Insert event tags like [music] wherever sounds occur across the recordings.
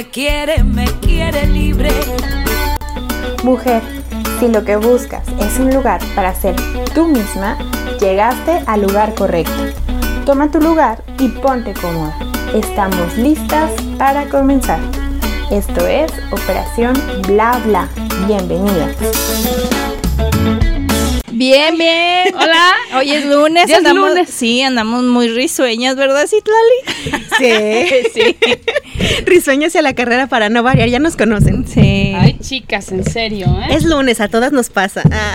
me quiere, me quiere libre. Mujer, si lo que buscas es un lugar para ser tú misma, llegaste al lugar correcto. Toma tu lugar y ponte cómoda. Estamos listas para comenzar. Esto es Operación Bla Bla. Bienvenida. Bien, bien. Hola. Hoy es lunes. [laughs] Ya es andamos, lunes. Sí, andamos muy risueñas, ¿verdad, Citlali? Sí. [laughs] sí. Risueño hacia la carrera para no variar, ya nos conocen. Sí. Ay, chicas, en serio, ¿eh? Es lunes, a todas nos pasa. Ah,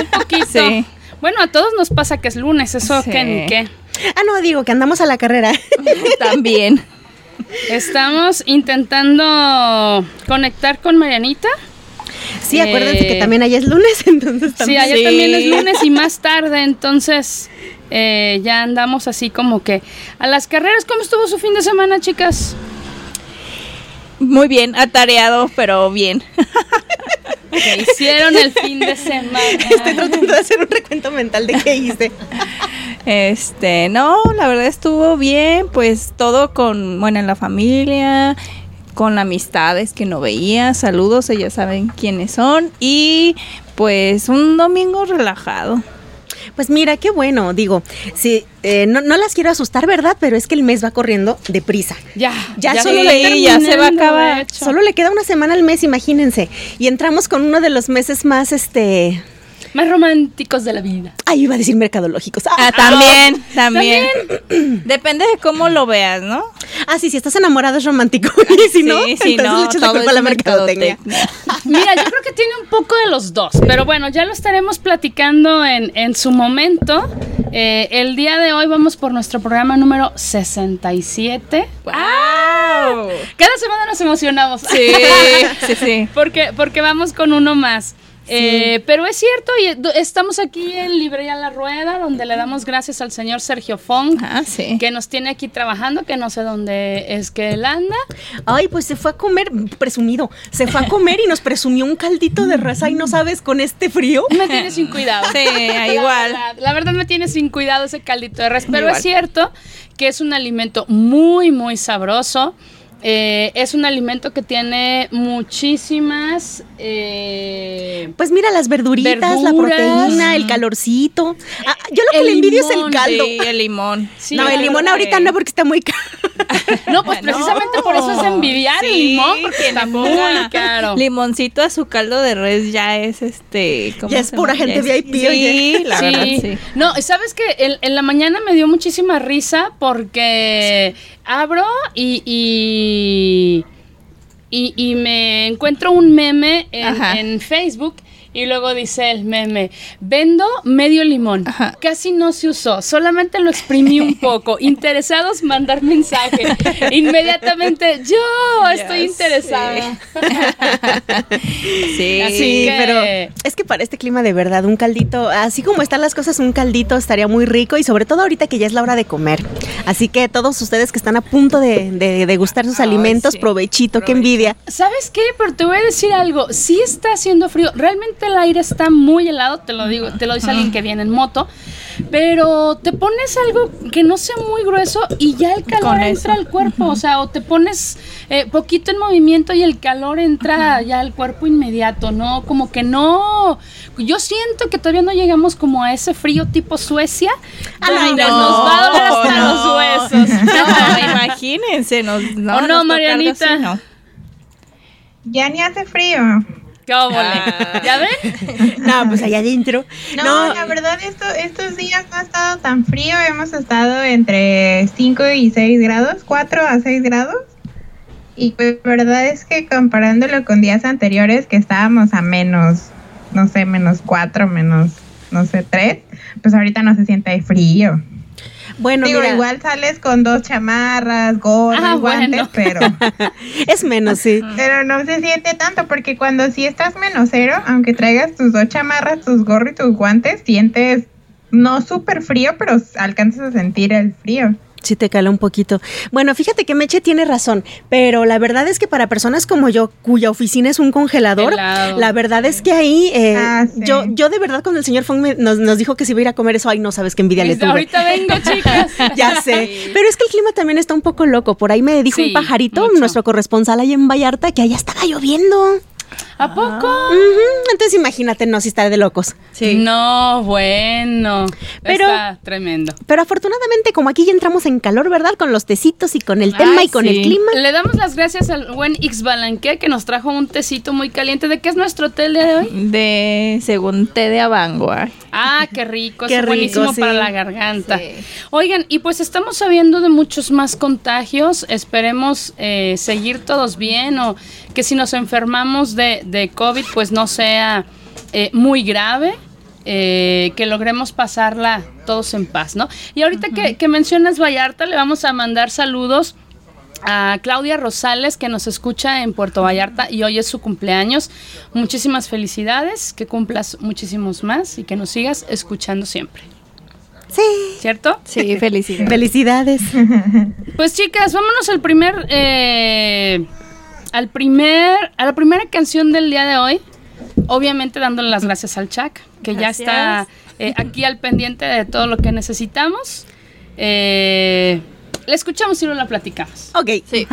un poquito. Sí. Bueno, a todos nos pasa que es lunes, eso Sí. que ni qué. Ah, no, digo que andamos a la carrera. [laughs] También. Estamos intentando conectar con Marianita. Sí, Eh, acuérdense que también allá es lunes, [laughs] entonces Sí, también. allá Sí. también es lunes y más tarde, entonces eh, ya andamos así como que a las carreras. ¿Cómo estuvo su fin de semana, chicas? Muy bien, atareado, pero bien. ¿Qué hicieron el fin de semana? [laughs] Estoy tratando de hacer un recuento mental de qué hice. Este, no, la verdad estuvo bien, pues todo con, bueno, en la familia, con amistades que no veía, saludos, ellas saben quiénes son y pues un domingo relajado. Pues mira, qué bueno, digo, sí, eh, no, no las quiero asustar, ¿verdad? Pero es que el mes va corriendo deprisa. Ya, Ya solo sí, le ya se va a acabar. hecho. Solo le queda una semana al mes, imagínense. Y entramos con uno de los meses más, este... Más románticos de la vida. Ay, iba a decir mercadológicos. Ah, Ah, también, también. [clears throat] Depende de cómo lo veas, ¿no? ah, sí, si estás enamorado es romántico. [laughs] Y si no, Sí, sí, entonces no, le echas la culpa a la mercadotecnia. [laughs] Mira, yo creo que tiene un poco de los dos, pero bueno, ya lo estaremos platicando en, en su momento. Eh, el día de hoy vamos por nuestro programa número 67. ¡Wow! Cada semana nos emocionamos. Sí, sí, sí. [laughs] porque, porque vamos con uno más. Eh, pero es cierto, y estamos aquí en Librería La Rueda, donde le damos gracias al señor Sergio Fong, Ah, sí. que nos tiene aquí trabajando, que no sé dónde es que él anda. Ay, pues se fue a comer, presumido, se fue a comer y nos presumió un caldito de raza y no sabes con este frío. Me tiene sin cuidado. Sí, [laughs] La igual. verdad, La verdad me tiene sin cuidado ese caldito de res, pero Igual. es cierto que es un alimento muy, muy sabroso. Eh, es un alimento que tiene muchísimas... eh, Pues mira, las verduritas, la proteína, el calorcito. Ah, yo lo que le envidio es el caldo. Sí, el limón. Sí, no, el limón ahorita no porque está muy caro. [laughs] No, pues precisamente por eso es envidiar el limón, porque que está muy caro. Limoncito a su caldo de res ya es este. ¿cómo Ya es pura llama? gente VIP, Sí, oye. la verdad, sí. No, ¿sabes qué? En, en la mañana me dio muchísima risa porque abro y, y, y, y me encuentro un meme en Facebook y luego dice el meme, vendo medio limón. Ajá. Casi no se usó, solamente lo exprimí un [laughs] poco. Interesados, mandar mensaje. [laughs] Inmediatamente, yo estoy interesada. [laughs] Sí. Así Sí, que- pero es que para este clima de verdad, un caldito, así como están las cosas, un caldito estaría muy rico y sobre todo ahorita que ya es la hora de comer. Así que todos ustedes que están a punto de, de degustar sus Ay, alimentos, sí. provechito, qué envidia. ¿Sabes qué? Pero te voy a decir algo. Sí está haciendo frío. Realmente el aire está muy helado. Te lo digo, te lo dice alguien que viene en moto. Pero te pones algo que no sea muy grueso y ya el calor Con entra eso. al cuerpo. O sea, o te pones eh, poquito en movimiento y el calor entra ya al cuerpo inmediato, ¿no? Como que no. Yo siento que todavía no llegamos como a ese frío tipo Suecia. Ay, no, nos va a doler hasta no. los huesos. [laughs] No, [laughs] imagínense. Nos, no, ¿O no, Marianita? así, no. Ya ni hace frío. Ah. ¿Ya ven? [laughs] No, pues allá adentro. No, No, la verdad esto, estos días no ha estado tan frío. Hemos estado entre 5 y 6 grados, 4 a 6 grados. Y pues la verdad es que comparándolo con días anteriores que estábamos a menos, no sé, menos 4, menos, no sé, 3, pues ahorita no se siente frío. Bueno, Digo, mira, igual sales con dos chamarras, gorro, Ah, guantes, bueno. pero... [laughs] es menos, sí. Pero no se siente tanto porque cuando sí estás menos cero, aunque traigas tus dos chamarras, tus gorros y tus guantes, sientes no súper frío, pero alcanzas a sentir el frío. Sí te cala un poquito. Bueno, fíjate que Meche tiene razón, pero la verdad es que para personas como yo, cuya oficina es un congelador, Helado. la verdad es que ahí, eh, Ah, sí. yo, yo de verdad cuando el señor Fong me- nos, nos dijo que se iba a ir a comer eso, ay, no sabes qué envidia le Desde tuve. ahorita vengo, [laughs] chicas. Ya sé, pero es que el clima también está un poco loco. Por ahí me dijo Sí, un pajarito, mucho. nuestro corresponsal ahí en Vallarta, que allá estaba lloviendo. ¿A poco? Entonces imagínate, no, si estar de locos. No, bueno. Pero- Está tremendo. Pero afortunadamente, como aquí ya entramos en calor, ¿verdad? Con los tecitos y con el tema Ay, y con sí. el clima. Le damos las gracias al buen X Balanque que nos trajo un tecito muy caliente. ¿De qué es nuestro té el día de hoy? De según té de Avangua. Ah, qué rico, Qué es buenísimo rico, sí. para la garganta. Sí. Oigan, y pues estamos sabiendo de muchos más contagios. Esperemos eh, seguir todos bien o que si nos enfermamos de, de COVID, pues no sea eh, muy grave. eh, que logremos pasarla todos en paz, ¿no? Y ahorita que, que mencionas Vallarta, le vamos a mandar saludos a Claudia Rosales que nos escucha en Puerto Vallarta y hoy es su cumpleaños. Muchísimas felicidades, que cumplas muchísimos más y que nos sigas escuchando siempre. Sí. ¿Cierto? Sí, felicidades. Felicidades. [laughs] Pues chicas, vámonos al primer, eh, al primer, a la primera canción del día de hoy. Obviamente dándole las gracias al Chuck, que ya está eh, aquí al pendiente de todo lo que necesitamos. Eh, la escuchamos y luego la platicamos. Ok. Sí.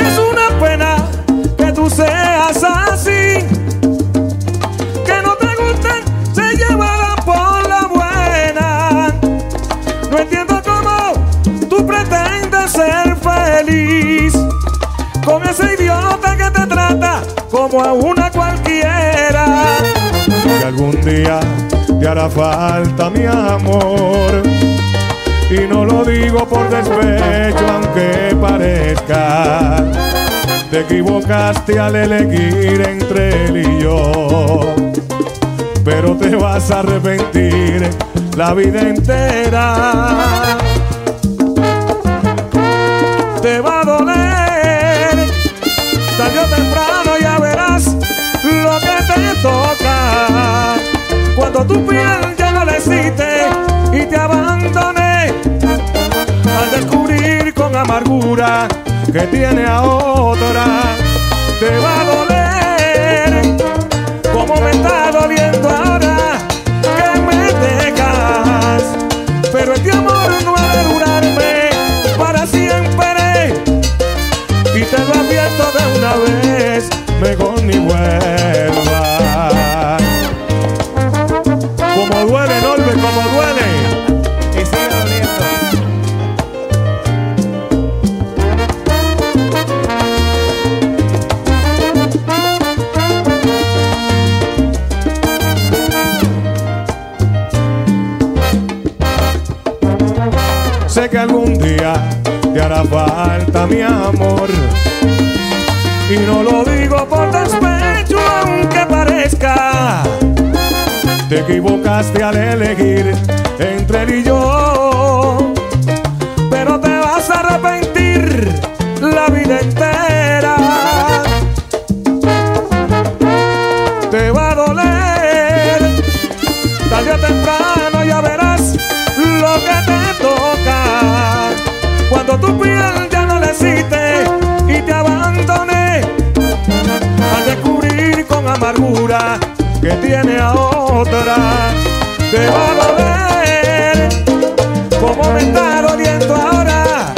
Es una pena que tú seas así. Que no te gusten, se llevarán por la buena. No entiendo cómo tú pretendes ser feliz. Como a una cualquiera. Que algún día te hará falta mi amor. Y no lo digo por despecho, aunque parezca. Te equivocaste al elegir entre él y yo. Pero te vas a arrepentir la vida entera. Tu piel ya no le existe y te abandone al descubrir con amargura que tiene a otra, te va a doler como me está doliendo ahora que me dejas. Pero este amor no ha de durarme para siempre y te lo advierto de una vez, mejor ni vuelva. Mi amor. Y no lo digo por despecho, aunque parezca. Te equivocaste al elegir entre él y yo. Que tiene a otra, te va a doler como me está doliendo ahora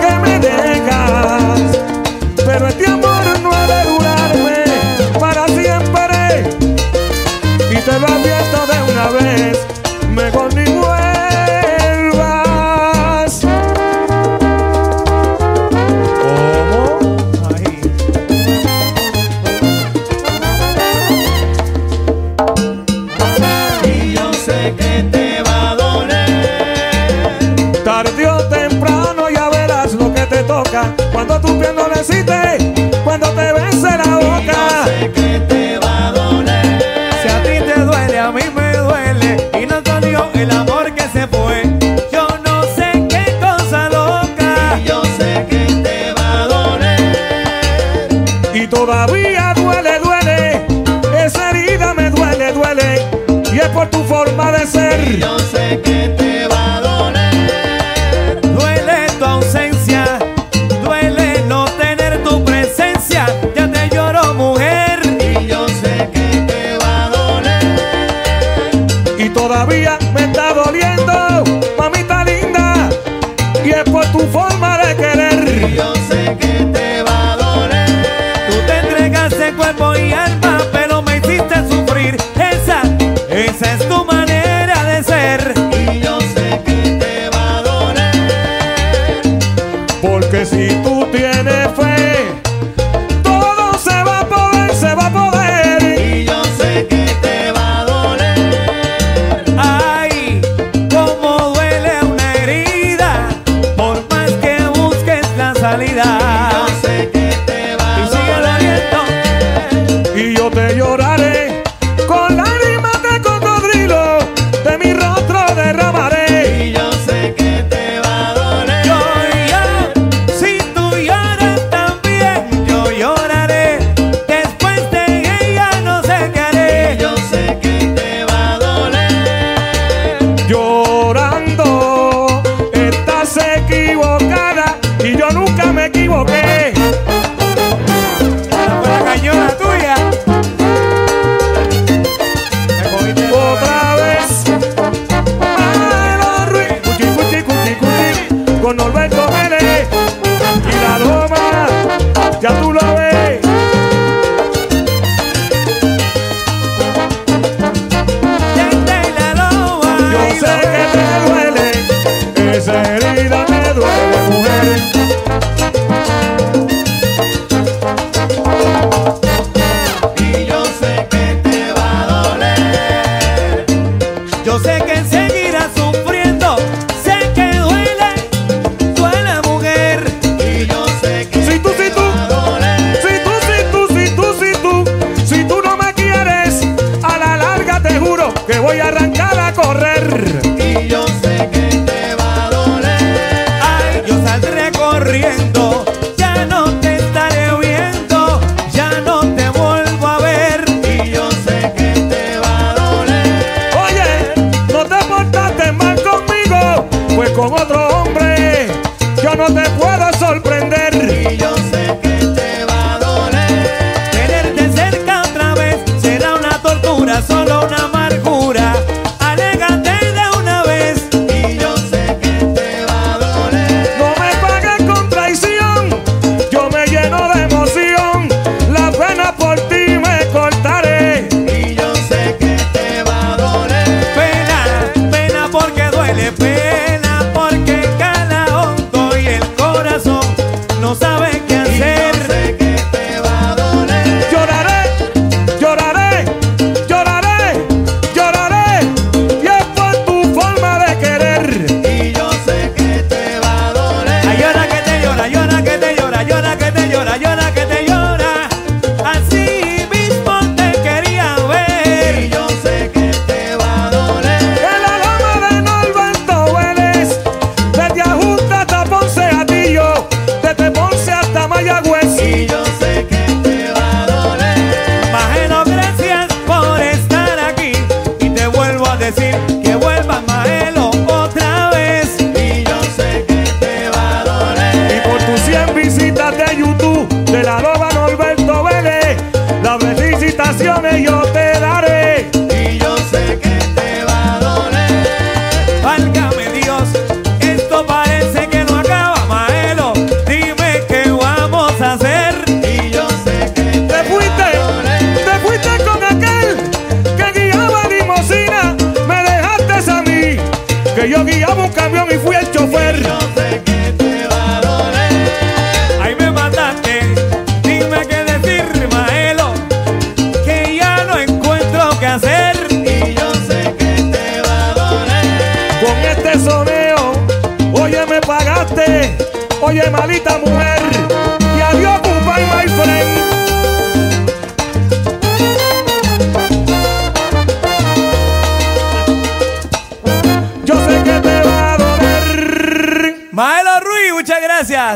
que me dejas. Pero este amor no ha de durarme para siempre. Y te lo advierto de una vez, por tu forma de ser. Y yo sé que te va a doler. Duele tu ausencia, duele no tener tu presencia. Ya te lloro, mujer. Y yo sé que te va a doler. Y todavía me está doliendo, mamita linda. Y es por tu forma de querer. Y yo sé que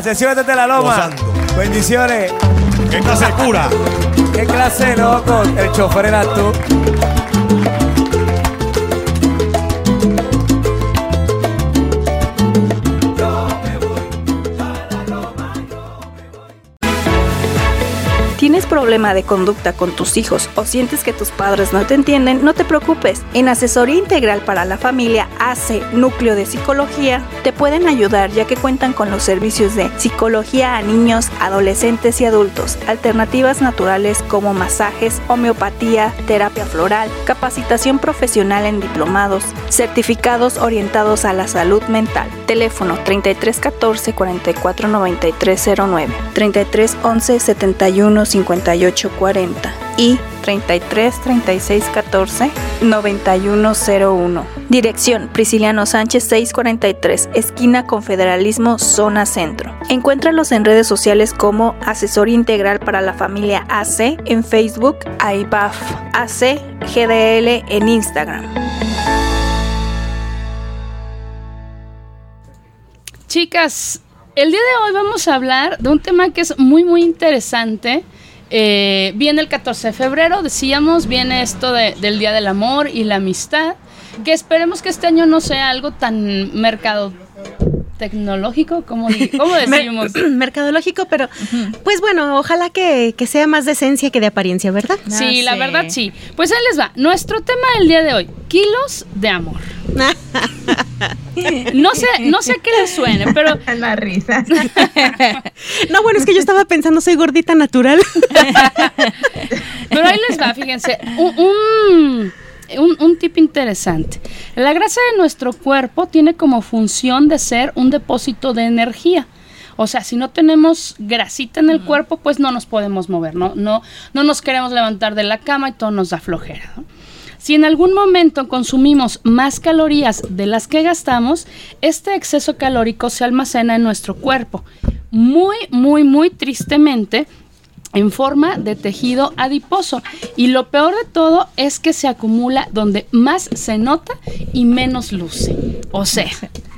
Bendiciones desde la loma. Bendiciones. ¿Qué clase cura? ¿Qué clase de loco? El chofer eras tú. Problema de conducta con tus hijos o sientes que tus padres no te entienden? No te preocupes. En Asesoría Integral para la Familia AC Núcleo de Psicología te pueden ayudar ya que cuentan con los servicios de psicología a niños, adolescentes y adultos, alternativas naturales como masajes, homeopatía, terapia floral, capacitación profesional en diplomados, certificados orientados a la salud mental. Teléfono 3314 44 93 09, 3311 71 58 40 y 33 36 14 91 01. Dirección Prisciliano Sánchez 643, esquina Confederalismo, zona centro. Encuéntralos en redes sociales como Asesor Integral para la Familia AC en Facebook, AIBAF AC GDL en Instagram. Chicas, el día de hoy vamos a hablar de un tema que es muy, muy interesante. Eh, viene el 14 de febrero, decíamos, viene esto de- del Día del Amor y la Amistad, que esperemos que este año no sea algo tan mercado tecnológico, ¿cómo [laughs] decimos? Mer- [clears throat] mercadológico, pero pues bueno, ojalá que, que sea más de esencia que de apariencia, ¿verdad? Sí, Ah, la verdad sí. Pues ahí les va. Nuestro tema del día de hoy, kilos de amor. [laughs] No sé, no sé a qué les suene, pero [laughs] La risa. No, bueno, es que yo estaba pensando, soy gordita natural. Pero ahí les va, fíjense, un, un, un- un tip interesante. La grasa de nuestro cuerpo tiene como función de ser un depósito de energía. O sea, si no tenemos grasita en el cuerpo, pues no nos podemos mover, ¿no? No, no nos queremos levantar de la cama y todo nos da flojera. ¿no? Si en algún momento consumimos más calorías de las que gastamos, este exceso calórico se almacena en nuestro cuerpo. Muy, muy, muy tristemente, en forma de tejido adiposo. Y lo peor de todo es que se acumula donde más se nota y menos luce. O sea, [laughs]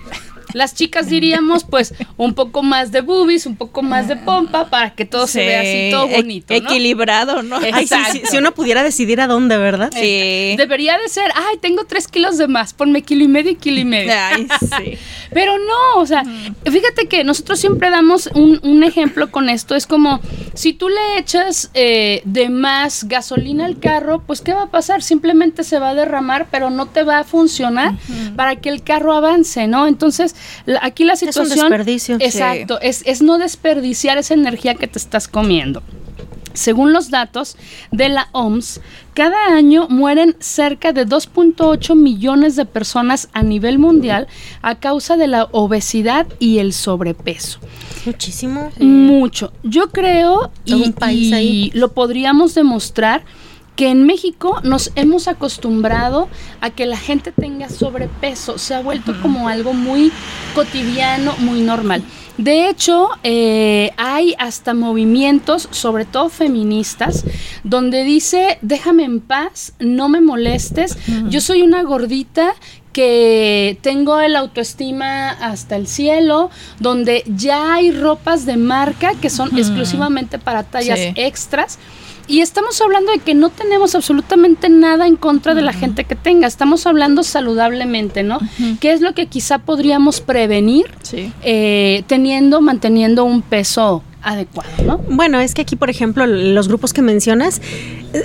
las chicas diríamos pues un poco más de boobies, un poco más de pompa para que todo se vea así todo e- bonito. Equilibrado, ¿no? Ay, sí, Exacto. sí, si uno pudiera decidir a dónde, ¿verdad? Sí. Debería de ser, ay, tengo tres kilos de más, ponme kilo y medio y kilo y medio. Ay, sí. [laughs] Pero no, o sea, fíjate que nosotros siempre damos un, un ejemplo con esto. Es como, si tú le echas eh, de más gasolina al carro, pues ¿qué va a pasar? Simplemente se va a derramar, pero no te va a funcionar para que el carro avance, ¿no? Entonces, la- aquí la un situación... desperdicio. Sí. Exacto, es, es no desperdiciar esa energía que te estás comiendo. Según los datos de la OMS, cada año mueren cerca de 2.8 millones de personas a nivel mundial a causa de la obesidad y el sobrepeso. Muchísimo. Mucho. Yo creo, y, un país y ahí. lo podríamos demostrar, que en México nos hemos acostumbrado a que la gente tenga sobrepeso. Se ha vuelto como algo muy cotidiano, muy normal. De hecho, eh, hay hasta movimientos, sobre todo feministas, donde dice, déjame en paz, no me molestes, yo soy una gordita que tengo el autoestima hasta el cielo, donde ya hay ropas de marca que son exclusivamente para tallas Sí. extras. Y estamos hablando de que no tenemos absolutamente nada en contra de la gente que tenga. Estamos hablando saludablemente, ¿no? ¿Qué es lo que quizá podríamos prevenir Sí. eh, teniendo, manteniendo un peso adecuado, ¿no? Bueno, es que aquí, por ejemplo, los grupos que mencionas,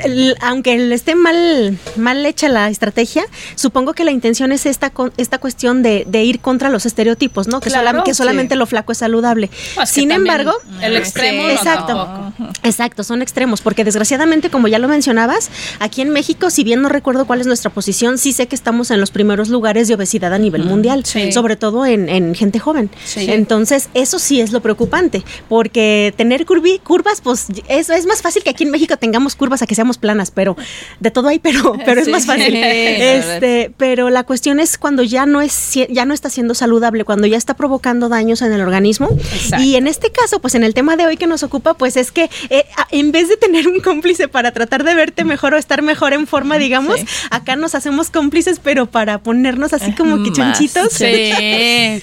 el- aunque le esté mal, mal hecha la estrategia, supongo que la intención es esta, esta cuestión de, de ir contra los estereotipos, ¿no? Que, Claro, solam- que sí. solamente lo flaco es saludable. Sin embargo, el extremo no exacto. tampoco. Exacto, son extremos, porque desgraciadamente, como ya lo mencionabas, aquí en México, si bien no recuerdo cuál es nuestra posición, sí sé que estamos en los primeros lugares de obesidad a nivel mundial, sí. sobre todo en, en gente joven. Sí. Entonces, eso sí es lo preocupante, porque tener curvi- curvas, pues es, es más fácil que aquí en México tengamos curvas a que seamos planas, pero de todo hay, pero, [laughs] pero es más fácil. Este, pero la cuestión es cuando ya no es ya no está siendo saludable, cuando ya está provocando daños en el organismo. Exacto. Y en este caso, pues en el tema de hoy que nos ocupa, pues es que eh, en vez de tener un cómplice para tratar de verte mejor o estar mejor en forma, digamos, Sí. acá nos hacemos cómplices, pero para ponernos así como que Más, chonchitos. Sí. [laughs]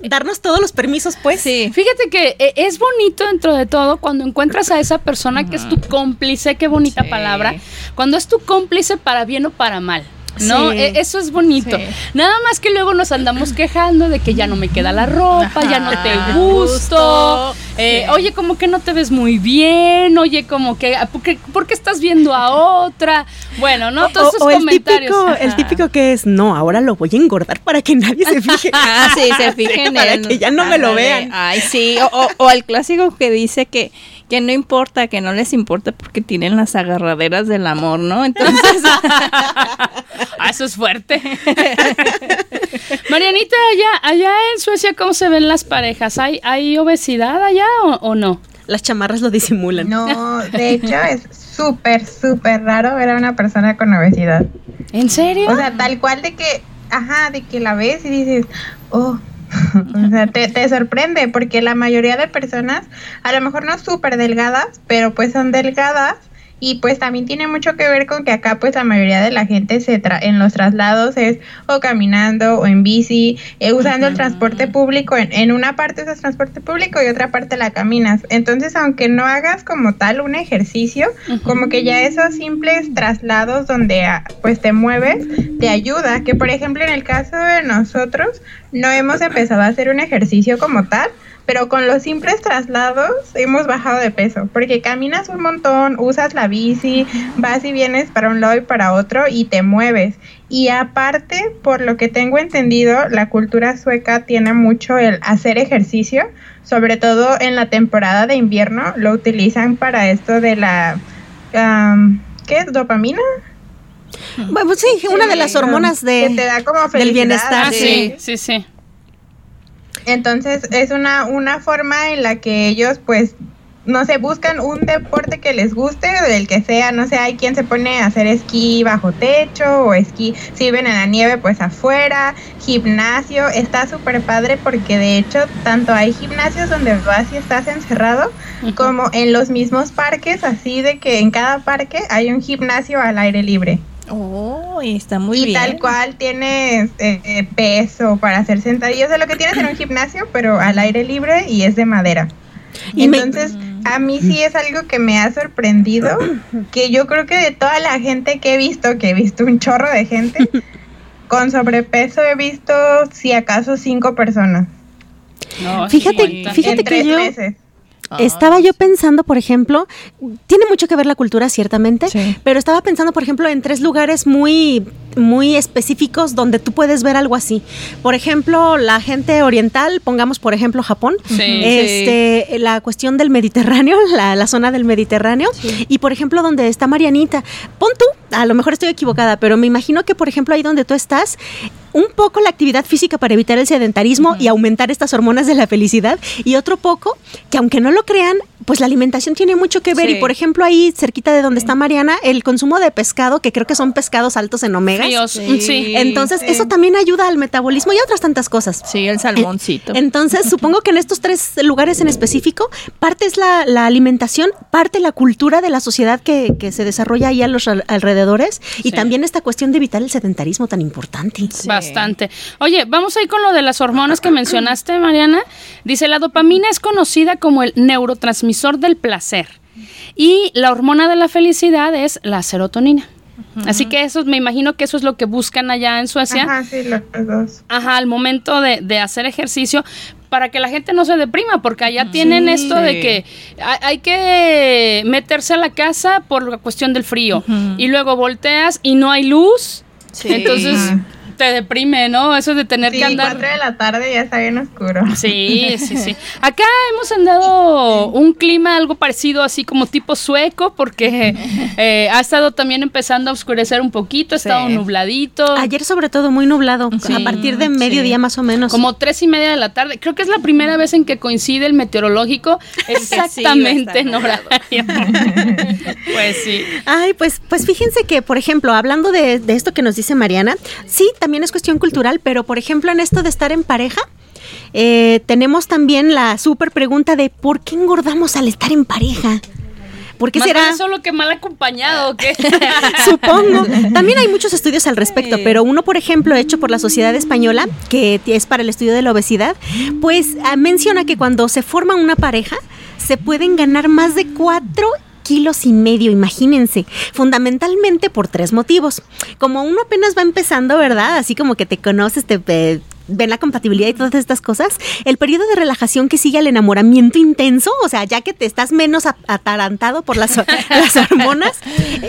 darnos todos los permisos, pues. Sí. Fíjate que eh, es bonito dentro de todo cuando encuentras a esa persona que es tu cómplice, qué bonita Sí. palabra, cuando es tu cómplice para bien o para mal. ¿No? Sí. E- Eso es bonito. Sí. Nada más que luego nos andamos quejando de que ya no me queda la ropa, ya no te gusto. Gusto. eh, Sí. Oye, como que no te ves muy bien. Oye, como que, ¿por qué, por qué estás viendo a otra? Bueno, ¿no? Todos esos o el comentarios. típico, el típico que es, no, ahora lo voy a engordar para que nadie se fije. [laughs] Ah, sí, se [laughs] fijen para en- que ya no me lo vean. Ay, sí. O, o- o el clásico que dice que, que no importa, que no les importa porque tienen las agarraderas del amor, ¿no? Entonces, [laughs] Ah, eso es fuerte. [laughs] Marianita, allá, allá en Suecia, ¿cómo se ven las parejas? ¿Hay, hay obesidad allá o, o no? Las chamarras lo disimulan. No, [laughs] de hecho es súper, súper raro ver a una persona con obesidad. ¿En serio? O sea, tal cual de que, ajá, de que la ves y dices, oh, [laughs] o sea, te, te sorprende porque la mayoría de personas, a lo mejor no súper delgadas, pero pues son delgadas y pues también tiene mucho que ver con que acá pues la mayoría de la gente se tra en los traslados es o caminando o en bici, eh, usando el transporte público, en, en una parte usas transporte público y otra parte la caminas. Entonces, aunque no hagas como tal un ejercicio, como que ya esos simples traslados donde ah, pues te mueves te ayuda, que por ejemplo en el caso de nosotros no hemos empezado a hacer un ejercicio como tal, pero con los simples traslados hemos bajado de peso, porque caminas un montón, usas la bici, vas y vienes para un lado y para otro y te mueves. Y aparte, por lo que tengo entendido, la cultura sueca tiene mucho el hacer ejercicio, sobre todo en la temporada de invierno, lo utilizan para esto de la... am, ¿Qué es? ¿Dopamina? Bueno, pues sí, una de las hormonas que te de, da como del bienestar. Ah, sí, sí, sí. Entonces es una, una forma en la que ellos pues no sé, buscan un deporte que les guste, del que sea, no sé, hay quien se pone a hacer esquí bajo techo o esquí, si viven en la nieve, pues afuera, gimnasio, está súper padre porque de hecho tanto hay gimnasios donde vas y estás encerrado, como en los mismos parques, así de que en cada parque hay un gimnasio al aire libre. Oh, está muy y bien. tal cual tienes eh, eh, peso para hacer sentadillas, de lo que tienes en un gimnasio, pero al aire libre y es de madera. Y me- Entonces, a mí sí es algo que me ha sorprendido, que yo creo que de toda la gente que he visto, que he visto un chorro de gente, [laughs] con sobrepeso he visto si acaso cinco personas No, Fíjate- fíjate en que tres yo- meses. Ah, Estaba yo pensando, por ejemplo, tiene mucho que ver la cultura, ciertamente, Sí. pero estaba pensando, por ejemplo, en tres lugares muy, muy específicos donde tú puedes ver algo así. Por ejemplo, la gente oriental, pongamos por ejemplo Japón, Sí. este, la cuestión del Mediterráneo, [laughs] la, la zona del Mediterráneo, y por ejemplo donde está Marianita, pon tú, a lo mejor estoy equivocada, pero me imagino que por ejemplo ahí donde tú estás, un poco la actividad física para evitar el sedentarismo y aumentar estas hormonas de la felicidad, y otro poco que aunque no lo crean, pues la alimentación tiene mucho que ver, Sí. y por ejemplo ahí cerquita de donde está Mariana, el consumo de pescado, que creo que son pescados altos en omegas. Fríos, Sí. sí. Entonces, Sí. eso también ayuda al metabolismo y a otras tantas cosas. Sí, el salmoncito. Entonces, [laughs] supongo que en estos tres lugares en específico, parte es la, la alimentación, parte la cultura de la sociedad que, que se desarrolla ahí a los al- alrededores y Sí. también esta cuestión de evitar el sedentarismo tan importante. Sí. Bastante. Oye, vamos ahí con lo de las hormonas que mencionaste, Mariana. Dice, la dopamina es conocida como el neurotransmisor del placer y la hormona de la felicidad es la serotonina. Así que eso, me imagino que eso es lo que buscan allá en Suecia. Ajá, sí, los dos. Ajá, al momento de, de hacer ejercicio para que la gente no se deprima, porque allá tienen esto de que hay, hay que meterse a la casa por la cuestión del frío y luego volteas y no hay luz, Sí. entonces. Te deprime, ¿no? Eso de tener Sí, que andar... cuatro de la tarde ya está bien oscuro. Sí, sí, sí. [laughs] Acá hemos andado un clima algo parecido, así como tipo sueco, porque eh, ha estado también empezando a oscurecer un poquito, ha Sí. estado nubladito. Ayer sobre todo muy nublado, Sí, a partir de mediodía sí. más o menos. Como tres y media de la tarde. Creo que es la primera vez en que coincide el meteorológico [laughs] exactamente en horario. [laughs] pues sí. Ay, pues, pues fíjense que, por ejemplo, hablando de, de esto que nos dice Mariana, sí, también es cuestión cultural, pero por ejemplo, en esto de estar en pareja, eh, tenemos también la súper pregunta de ¿por qué engordamos al estar en pareja? ¿Por qué Más será? solo que mal acompañado, ¿o qué? [laughs] Supongo. [laughs] También hay muchos estudios al respecto, pero uno, por ejemplo, hecho por la Sociedad Española, que es para el estudio de la obesidad, pues ah, menciona que cuando se forma una pareja, se pueden ganar más de cuatro kilos y medio, imagínense, fundamentalmente por tres motivos. Como uno apenas va empezando, ¿verdad? Así como que te conoces, te... ven la compatibilidad y todas estas cosas, el periodo de relajación que sigue al enamoramiento intenso, o sea, ya que te estás menos atarantado por las, [laughs] las hormonas,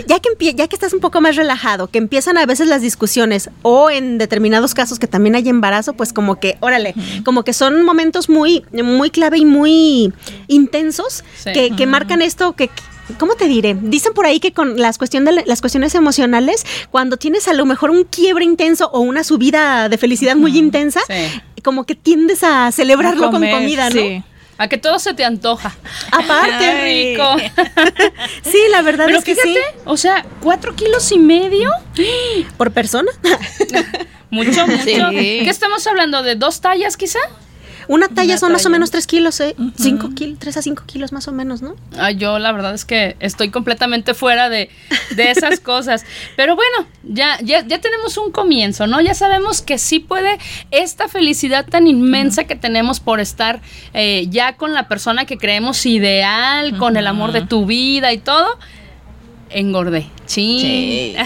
ya que, ya que estás un poco más relajado, que empiezan a veces las discusiones o en determinados casos que también hay embarazo, pues como que, órale, como que son momentos muy, muy clave y muy intensos Sí. que, que marcan esto que... ¿Cómo te diré? Dicen por ahí que con las, cuestión de, las cuestiones emocionales, cuando tienes a lo mejor un quiebre intenso o una subida de felicidad muy intensa, Sí. como que tiendes a celebrarlo A comer, con comida, ¿no? sí. A que todo se te antoja. Aparte, [laughs] Ay. rico. [laughs] sí, la verdad Pero es que fíjate, sí. o sea, cuatro kilos y medio. ¿Por persona? [laughs] Mucho, mucho. Sí. ¿Qué estamos hablando? ¿De dos tallas quizá? Una talla Una son más o menos 3 kilos, ¿eh? 5 kilos, 3 a 5 kilos más o menos, ¿no? Ah, yo la verdad es que estoy completamente fuera de, de esas [laughs] cosas. Pero bueno, ya, ya, ya tenemos un comienzo, ¿no? Ya sabemos que sí puede esta felicidad tan inmensa que tenemos por estar eh, ya con la persona que creemos ideal, con el amor de tu vida y todo. Engordé. Sí. [laughs]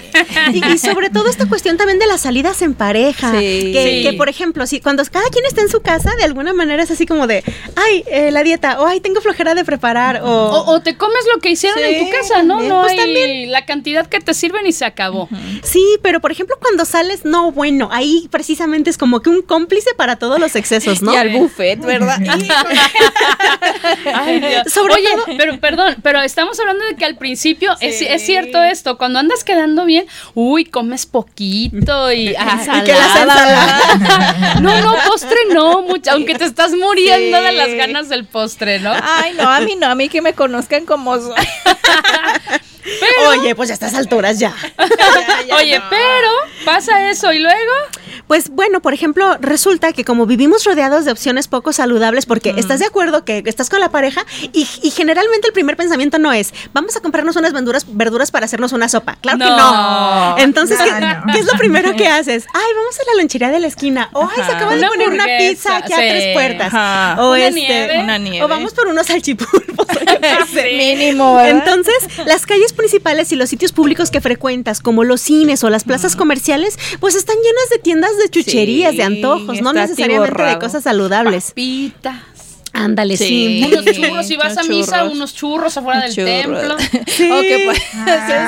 Y, y sobre todo esta cuestión también de las salidas en pareja. Sí. Que, Sí. que, por ejemplo, si cuando cada quien está en su casa, de alguna manera es así como de, ay, eh, la dieta, o ay, tengo flojera de preparar, o... O, o te comes lo que hicieron Sí, en tu casa, ¿no? también. No Pues hay también. la cantidad que te sirven y se acabó. Sí, pero por ejemplo cuando sales, no, bueno, ahí precisamente es como que un cómplice para todos los excesos, ¿no? Y al buffet, ¿verdad? [laughs] [laughs] Ay, Dios. Sobre Oye, todo- pero perdón, pero estamos hablando de que al principio es, es cierto esto, cuando andas quedando bien, uy, comes poquito y, ah, [laughs] Y que las ensaladas. No, no, postre no, mucho, aunque te estás muriendo Sí. de las ganas del postre, ¿no? Ay, no, a mí no, a mí que me conozcan como [laughs] soy. Oye, pues a estas alturas ya. [laughs] Oye, pero pasa eso y luego Pues bueno, por ejemplo, resulta que como vivimos rodeados de opciones poco saludables, porque estás de acuerdo que estás con la pareja y, y generalmente el primer pensamiento no es, vamos a comprarnos unas verduras, verduras para hacernos una sopa. Claro que No. Entonces, No, ¿qué, no. qué es lo primero que haces? Ay, vamos a la lonchería de la esquina. O ay, se acaba de Una poner una pizza aquí a tres puertas. Ajá. O Una este, nieve. Una nieve. O vamos por unos salchipulpos. [laughs] Mínimo, ¿verdad? Entonces, las calles principales y los sitios públicos que frecuentas, como los cines o las plazas comerciales, pues están llenas de tiendas de chucherías, Sí, de antojos, no necesariamente de cosas saludables. pitas. Ándale, sí. Sí. Unos churros, si vas a misa, churros. unos churros afuera del Churros. templo. [laughs] Sí. O que es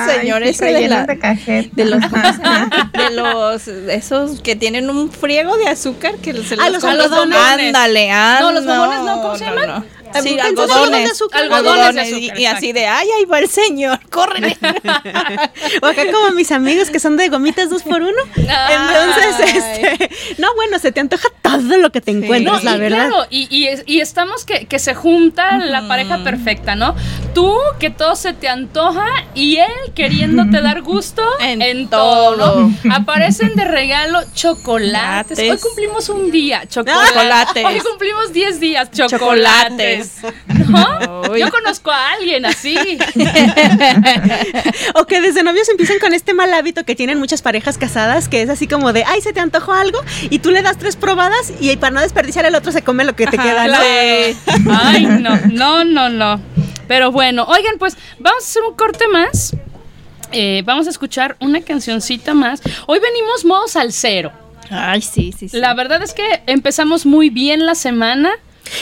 el señor Ay, ese sí, de, la- de cajeta. de los [laughs] de los esos que tienen un friego de azúcar que se Ah, los los comen. algodones. Ándale, ándale. No, los bombones no, ¿cómo se llaman? Sí, algodones. de azúcar. Algodones de y- azúcar, Y, así de, ay, ahí va el señor, córrele. [laughs] O acá como mis amigos que son de gomitas dos por uno. [laughs] Entonces, este, no, bueno, se te antoja todo lo que te encuentras, No, la y verdad. claro, y, y es- y estamos que, que se junta la pareja perfecta, ¿no? Tú que todo se te antoja y él queriéndote dar gusto [laughs] en, En todo, todo. Aparecen de regalo chocolates. Hoy Chocolates. cumplimos un día, chocolates. Chocolates. Hoy cumplimos 10 días, chocolates. ¿No? Uy. Yo conozco a alguien así. [laughs] O que desde novios empiezan con este mal hábito que tienen muchas parejas casadas, que es así como de, ay, se te antojó algo, y tú le das tres probadas y para no desperdiciar el otro se come lo que te queda, ¿no? Ay, no, no, no, no. Pero bueno, oigan, pues vamos a hacer un corte más. Eh, vamos a escuchar una cancioncita más. Hoy venimos modo salsero. Ay, sí, sí, sí. La verdad es que empezamos muy bien la semana.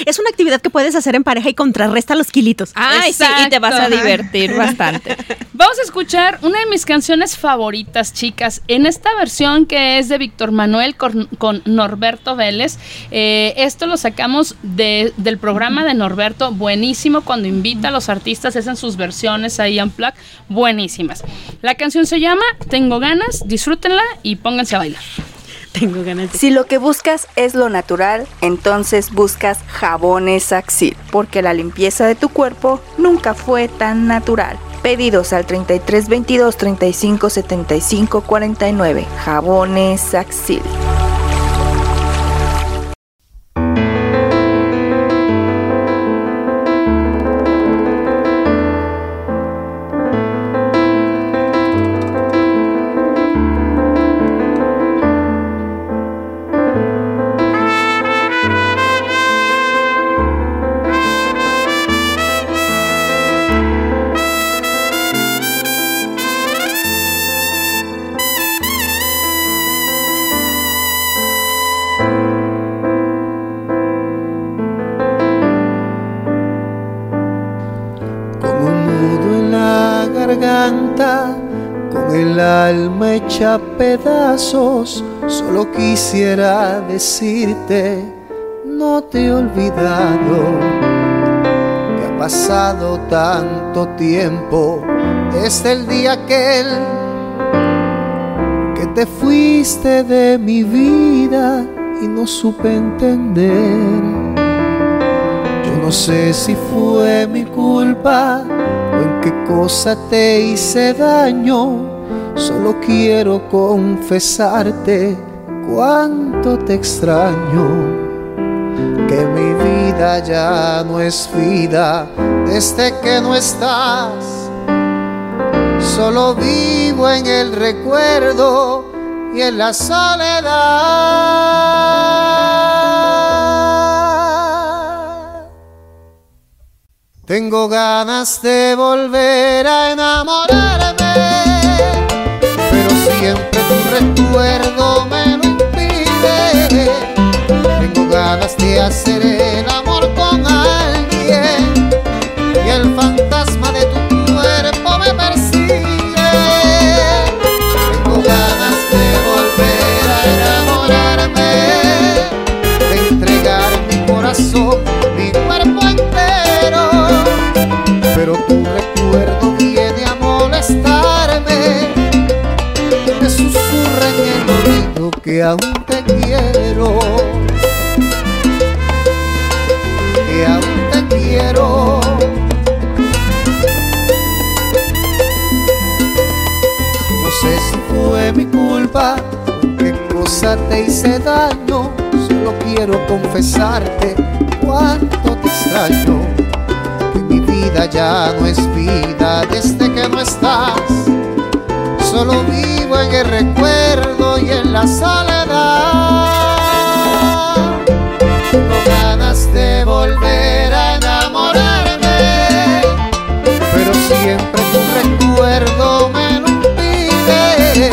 Es una actividad que puedes hacer en pareja y contrarresta los kilitos. Ay, sí, y te vas a divertir bastante. Vamos a escuchar una de mis canciones favoritas, chicas, en esta versión que es de Víctor Manuel con, con Norberto Vélez. Eh, esto lo sacamos de- del programa de Norberto, buenísimo, cuando invita a los artistas, hacen sus versiones ahí en plug, buenísimas. La canción se llama Tengo ganas, disfrútenla y pónganse a bailar. [laughs] Si lo que buscas es lo natural, entonces buscas jabones Axil, porque la limpieza de tu cuerpo nunca fue tan natural. Pedidos al 33 22 35 75 49. Jabones Axil. Pedazos. Solo quisiera decirte, no te he olvidado. Que ha pasado tanto tiempo desde el día aquel que te fuiste de mi vida y no supe entender. Yo no sé si fue mi culpa o en qué cosa te hice daño. Solo quiero confesarte cuánto te extraño. Que mi vida ya no es vida desde que no estás. Solo vivo en el recuerdo y en la soledad. Tengo ganas de volver a enamorarme, recuerdo me lo impide. Tengo ganas de hacer el amor con alguien y el fantasma de tu cuerpo me persigue. Tengo ganas de volver a enamorarme, de entregar mi corazón, que aún te quiero. Que aún te quiero. No sé si fue mi culpa, qué cosa te hice daño. Solo quiero confesarte cuánto te extraño. Que mi vida ya no es vida desde que no estás. Solo vivo en el recuerdo y en la soledad. Tengo ganas de volver a enamorarme, pero siempre tu recuerdo me lo impide.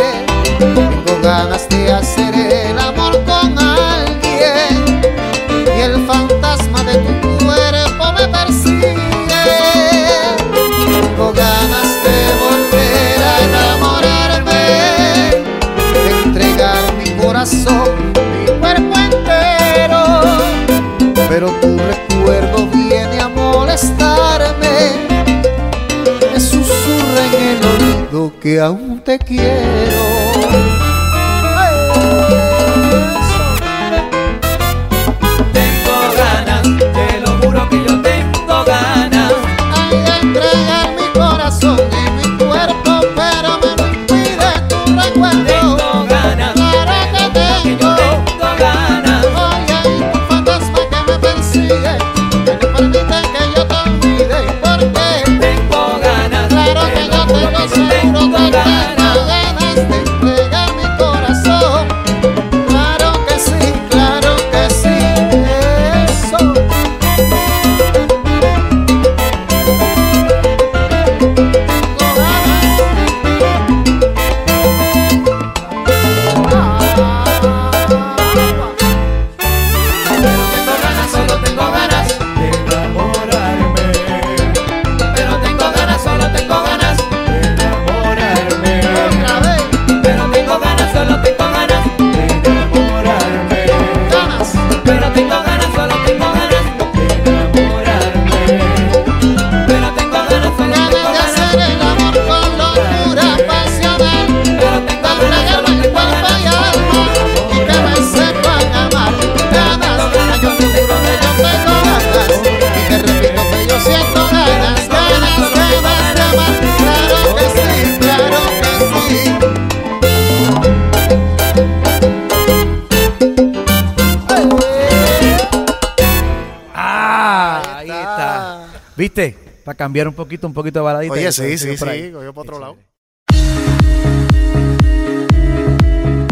Tengo ganas de hacer el amor con alguien y el fantasma de tu cuerpo me persigue. Tengo ganas que aún te quiero. ¿Viste? Para cambiar un poquito, un poquito de baladita. Oye, sí, sí, sí, cogió para otro lado.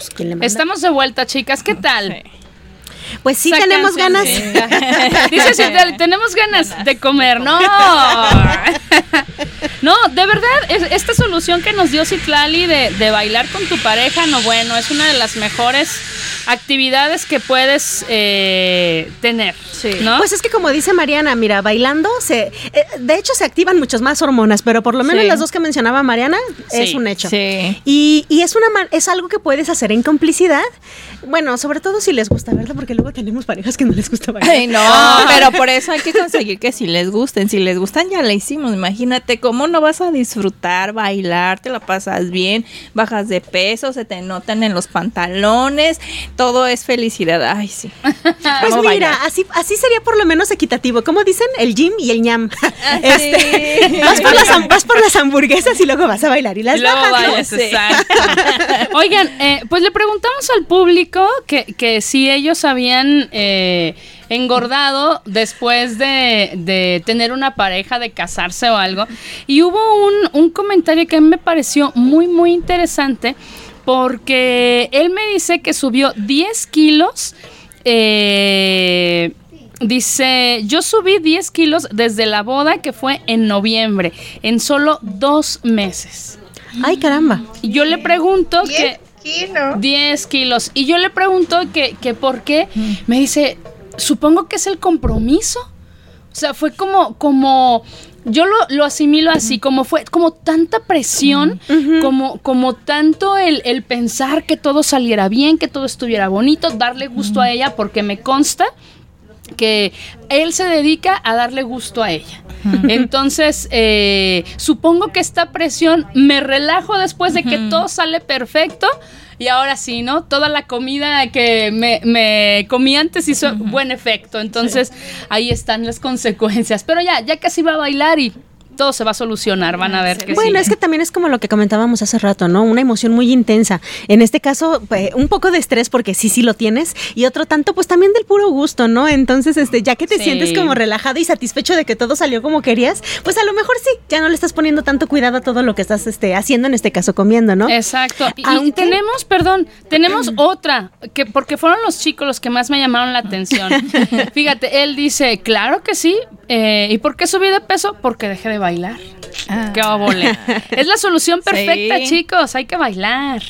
Pues ¿quién le manda? Estamos de vuelta, chicas. ¿Qué tal? Pues sí tenemos ganas. [laughs] Dice Citlali, tenemos ganas de comer. No. [laughs] No, de verdad, es- esta solución que nos dio Citlali de, de bailar con tu pareja, no bueno, es una de las mejores actividades que puedes eh, tener. ¿no? Pues es que como dice Mariana, mira, bailando se eh, de hecho se activan muchas más hormonas, pero por lo menos Sí. las dos que mencionaba Mariana es un hecho. sí. Y, y es una man- es algo que puedes hacer en complicidad. Bueno, sobre todo si les gusta verlo, porque luego tenemos parejas que no les gusta bailar. Ay, no, pero por eso hay que conseguir que si les gusten. Si les gustan, ya la hicimos. Imagínate cómo no vas a disfrutar, bailar, te la pasas bien, bajas de peso, se te notan en los pantalones, todo es felicidad. Ay, sí. [laughs] Pues mira, bailar. así, así sería por lo menos equitativo. Como dicen, el gym y el ñam. [laughs] Este, sí. vas, por las, vas por las hamburguesas y luego vas a bailar y las Y luego bajas. [laughs] Oigan, eh, pues le preguntamos al público que, que si ellos habían eh, engordado después de, de tener una pareja, de casarse o algo. Y hubo un, un comentario que a mí me pareció muy, muy interesante porque él me dice que subió 10 kilos. eh, Dice, yo subí 10 kilos desde la boda que fue en noviembre, en solo dos meses. Ay, caramba. Y yo le pregunto que... 10 kilos. 10 kilos. Y yo le pregunto que, que por qué. Me dice, supongo que es el compromiso. O sea, fue como, como, yo lo, lo asimilo así, como fue, como tanta presión, como, como tanto el, el pensar que todo saliera bien, que todo estuviera bonito, darle gusto a ella, porque me consta que él se dedica a darle gusto a ella. Entonces, eh, supongo que esta presión me relajo después de que todo sale perfecto. Y ahora sí, ¿no? Toda la comida que me, me comí antes hizo buen efecto. Entonces, ahí están las consecuencias. Pero ya, ya casi va a bailar y todo se va a solucionar. Van a ver que Bueno, sí. es que también es como lo que comentábamos hace rato, ¿no? Una emoción muy intensa. En este caso, pues, un poco de estrés porque sí, sí lo tienes. Y otro tanto, pues también del puro gusto, ¿no? Entonces, este, ya que te Sí. sientes como relajado y satisfecho de que todo salió como querías, pues a lo mejor sí, ya no le estás poniendo tanto cuidado a todo lo que estás este, haciendo, en este caso comiendo, ¿no? Exacto. Y, y Aunque- tenemos, perdón, tenemos [clears throat] otra, que porque fueron los chicos los que más me llamaron la atención. [laughs] Fíjate, él dice, claro que sí. Eh, ¿Y por qué subí de peso? Porque dejé de bailar. Qué obole. Es la solución [laughs] perfecta, Sí. chicos. Hay que bailar.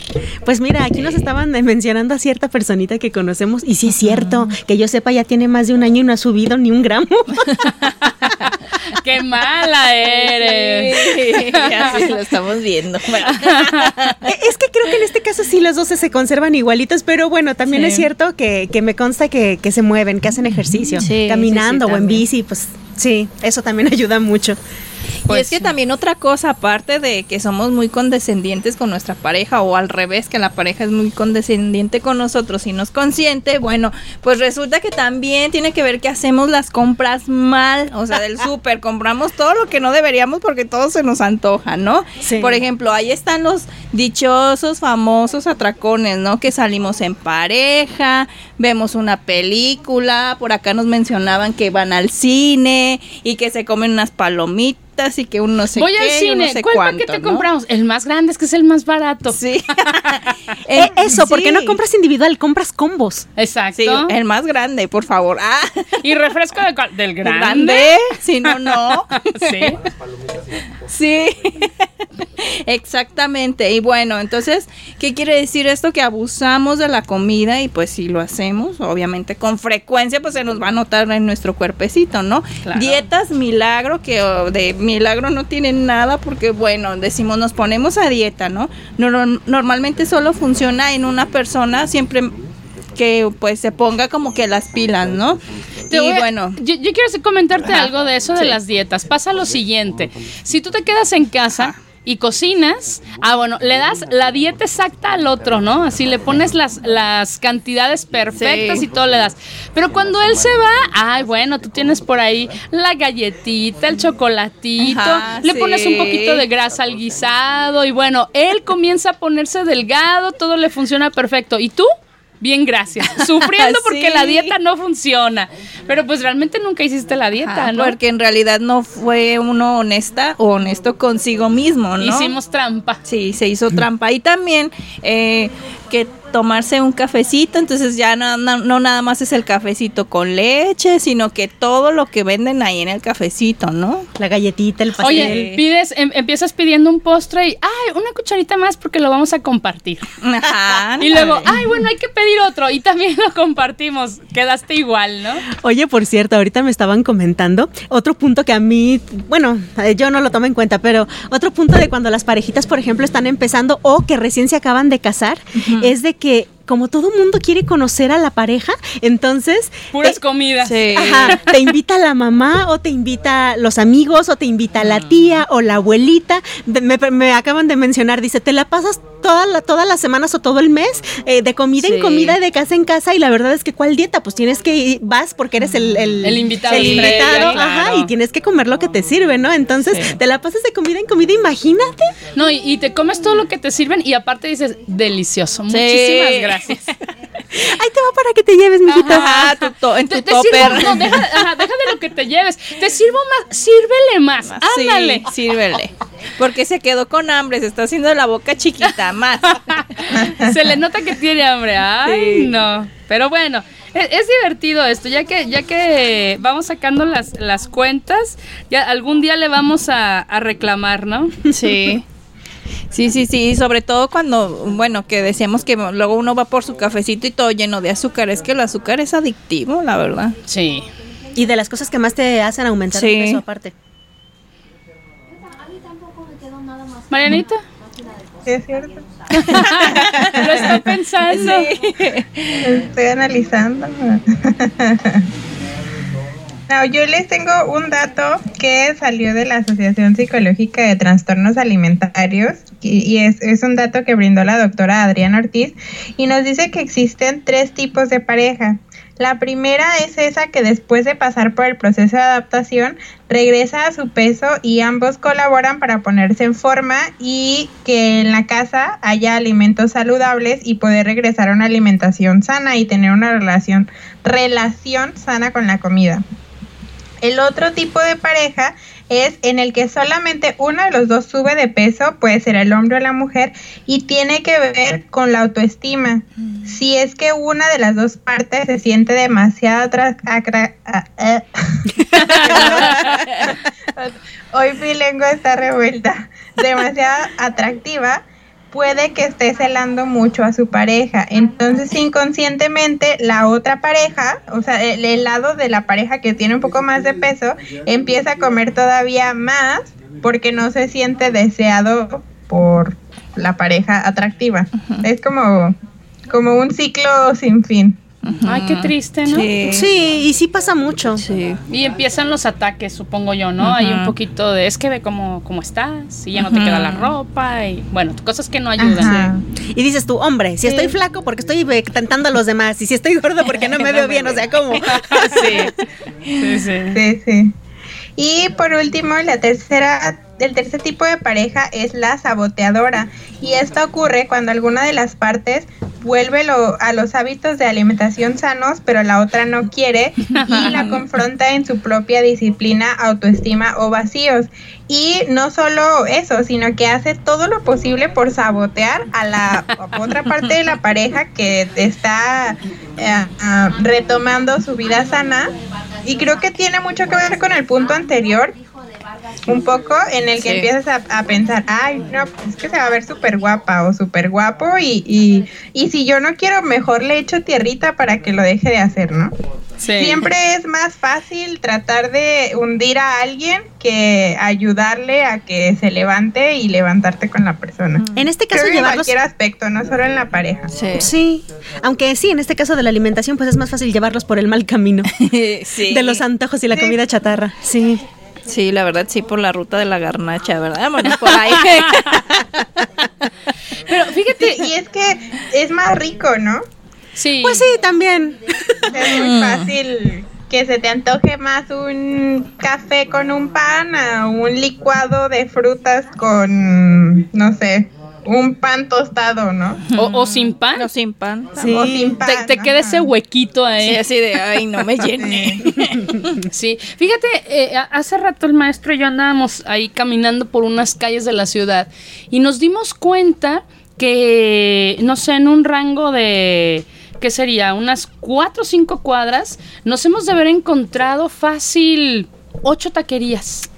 Pues mira, aquí nos estaban mencionando a cierta personita que conocemos y sí es cierto, que yo sepa ya tiene más de un año y no ha subido ni un gramo. [laughs] Qué mala eres. Sí, así lo estamos viendo. Bueno. [laughs] Eh, Es que creo que en este caso sí los dos se conservan igualitos, pero bueno, también Sí. es cierto que, que me consta que, que se mueven, que hacen ejercicio, Sí, caminando sí, sí, o en bici, pues sí, eso también [laughs] ayuda mucho. Y es que también otra cosa, aparte de que somos muy condescendientes con nuestra pareja o al revés, que la pareja es muy condescendiente con nosotros y nos consiente, bueno, pues resulta que también tiene que ver que hacemos las compras mal, o sea, del [laughs] súper, compramos todo lo que no deberíamos porque todo se nos antoja, ¿no? Sí. Por ejemplo, ahí están los dichosos, famosos atracones, ¿no? Que salimos en pareja, vemos una película, por acá nos mencionaban que van al cine y que se comen unas palomitas y que uno no sé Voy qué, al cine. no sé ¿Cuál cuánto, paquete ¿no? compramos? El más grande, es que es el más barato. Sí. [laughs] [laughs] Eh, eso, ¿por qué no compras individual? Compras combos. Exacto. Sí, el más grande, por favor. Ah, Y refresco de cuál? del grande. grande. Si no, no. [laughs] Sí. Sí, [laughs] exactamente. Y bueno, entonces, ¿qué quiere decir esto? Que abusamos de la comida y pues si lo hacemos, obviamente con frecuencia, pues se nos va a notar en nuestro cuerpecito, ¿no? Claro. Dietas milagro, que de milagro no tienen nada porque, bueno, decimos, nos ponemos a dieta, ¿no? Nor- normalmente solo funciona en una persona siempre que pues se ponga como que las pilas, ¿no? Te y a- bueno, yo, yo quiero comentarte algo de eso de Sí. las dietas. Pasa lo siguiente: si tú te quedas en casa y cocinas, ah, bueno, le das la dieta exacta al otro, ¿no? Así le pones las, las cantidades perfectas Sí. y todo le das. Pero cuando él se va, ay, bueno, tú tienes por ahí la galletita, el chocolatito, Ajá, le pones un poquito de grasa al guisado y bueno, él comienza a ponerse delgado, todo le funciona perfecto. ¿Y tú? Bien, gracias. [laughs] Sufriendo porque la dieta no funciona. Pero pues realmente nunca hiciste la dieta, Ajá, ¿no? porque en realidad no fue uno honesta o honesto consigo mismo, ¿no? Hicimos trampa. Sí, se hizo trampa. Y también, eh, que tomarse un cafecito, entonces ya no, no, no nada más es el cafecito con leche, sino que todo lo que venden ahí en el cafecito, ¿no? La galletita, el pastel. Oye, pides, em- empiezas pidiendo un postre y, ay, una cucharita más porque lo vamos a compartir. Ajá, [laughs] Y luego, ay, bueno, hay que pedir otro y también lo compartimos. Quedaste igual, ¿no? Oye, por cierto, ahorita me estaban comentando otro punto que a mí, bueno, eh, yo no lo tomo en cuenta, pero otro punto de cuando las parejitas, por ejemplo, están empezando o que recién se acaban de casar, es de que como todo mundo quiere conocer a la pareja, entonces Puras eh, comidas. Sí. Ajá, te invita la mamá o te invita los amigos o te invita la tía o la abuelita. De- me, me acaban de mencionar, dice, te la pasas toda la- todas las semanas o todo el mes eh, de comida en comida, de casa en casa y la verdad es que ¿cuál dieta? Pues tienes que ir, vas porque eres el, el, El invitado el estrella, invitado, claro. ajá, y tienes que comer lo que te sirve, ¿no? Entonces Sí. te la pasas de comida en comida, imagínate. No, y, y te comes todo lo que te sirven y aparte dices, delicioso. Muchísimas gracias. [laughs] Ahí te va para que te lleves, mijita. Ajá, tu to- en tu Te, te sirvo, topper. no, deja, [laughs] ajá, deja de lo que te lleves. Te sirvo más, sírvele más. Ándale. Sí, sírvele. Porque se quedó con hambre, se está haciendo la boca chiquita más. [laughs] Se le nota que tiene hambre. Ay, Sí. no. Pero bueno, es, es divertido esto, ya que, ya que vamos sacando las, las cuentas, ya algún día le vamos a, a reclamar, ¿no? Sí. [laughs] Sí, sí, sí, sobre todo cuando, bueno, que decíamos que luego uno va por su cafecito y todo lleno de azúcar, es que el azúcar es adictivo, la verdad. Sí. Y de las cosas que más te hacen aumentar Sí. el peso aparte. Marianita, Sí, es cierto. [laughs] lo está pensando. Estoy analizando. No, yo les tengo un dato que salió de la Asociación Psicológica de Trastornos Alimentarios y, es, es un dato que brindó la doctora Adriana Ortiz y nos dice que existen tres tipos de pareja. La primera es esa que después de pasar por el proceso de adaptación regresa a su peso y ambos colaboran para ponerse en forma y que en la casa haya alimentos saludables y poder regresar a una alimentación sana y tener una relación relación sana con la comida. El otro tipo de pareja es en el que solamente uno de los dos sube de peso, puede ser el hombre o la mujer, y tiene que ver con la autoestima. Si es que una de las dos partes se siente demasiado eh. [laughs] [laughs] Hoy mi lengua está revuelta, demasiado atractiva, puede que esté celando mucho a su pareja. Entonces, inconscientemente, la otra pareja, o sea, el, el lado de la pareja que tiene un poco más de peso, empieza a comer todavía más porque no se siente deseado por la pareja atractiva. Es como, como un ciclo sin fin. Ay, qué triste, ¿no? Sí. Sí, y sí pasa mucho. Sí. Y empiezan los ataques, supongo yo, ¿no? Hay un poquito de, es que ve cómo, cómo estás, y ya no te queda la ropa, y bueno, cosas que no ayudan. Ajá. Y dices tú, hombre, si estoy flaco porque estoy tentando a los demás, y si estoy gordo porque no [laughs] me veo bien, o sea, ¿cómo? [laughs] sí. Sí, sí. Sí, sí. Y por último, la tercera, el tercer tipo de pareja es la saboteadora. Y esto ocurre cuando alguna de las partes vuelve lo- a los hábitos de alimentación sanos, pero la otra no quiere y la [laughs] confronta en su propia disciplina, autoestima o vacíos. Y no solo eso, sino que hace todo lo posible por sabotear a la otra parte de la pareja que está eh, ah, retomando su vida sana. Y creo que tiene mucho que ver con el punto anterior, un poco, en el que Sí. empiezas a, a pensar, ay, no, pues es que se va a ver súper guapa o súper guapo y, y, y si yo no quiero, mejor le echo tierrita para que lo deje de hacer, ¿no? Sí. Siempre es más fácil tratar de hundir a alguien que ayudarle a que se levante y levantarte con la persona. En este caso, Creo que en llevarlos. cualquier aspecto, no solo en la pareja. Sí. Sí, aunque sí, en este caso de la alimentación, pues es más fácil llevarlos por el mal camino. [laughs] sí. De los antojos y la Sí. comida chatarra. Sí. Sí, la verdad, sí, por la ruta de la garnacha, ¿verdad? Bueno, [laughs] por ahí. Pero fíjate, Sí, y es que es más rico, ¿no? sí. Pues sí, también. Es muy fácil que se te antoje más un café con un pan a un licuado de frutas con, no sé, un pan tostado, ¿no? O, o sin pan. no, sin pan. Sí. O sin pan. Te, te queda ese huequito Sí, ahí. así de, ay, no me [laughs] llené. [laughs] Sí, fíjate, eh, a- hace rato el maestro y yo andábamos ahí caminando por unas calles de la ciudad y nos dimos cuenta que, no sé, en un rango de, ¿qué sería? Unas cuatro o cinco cuadras, nos hemos de haber encontrado fácil ocho taquerías.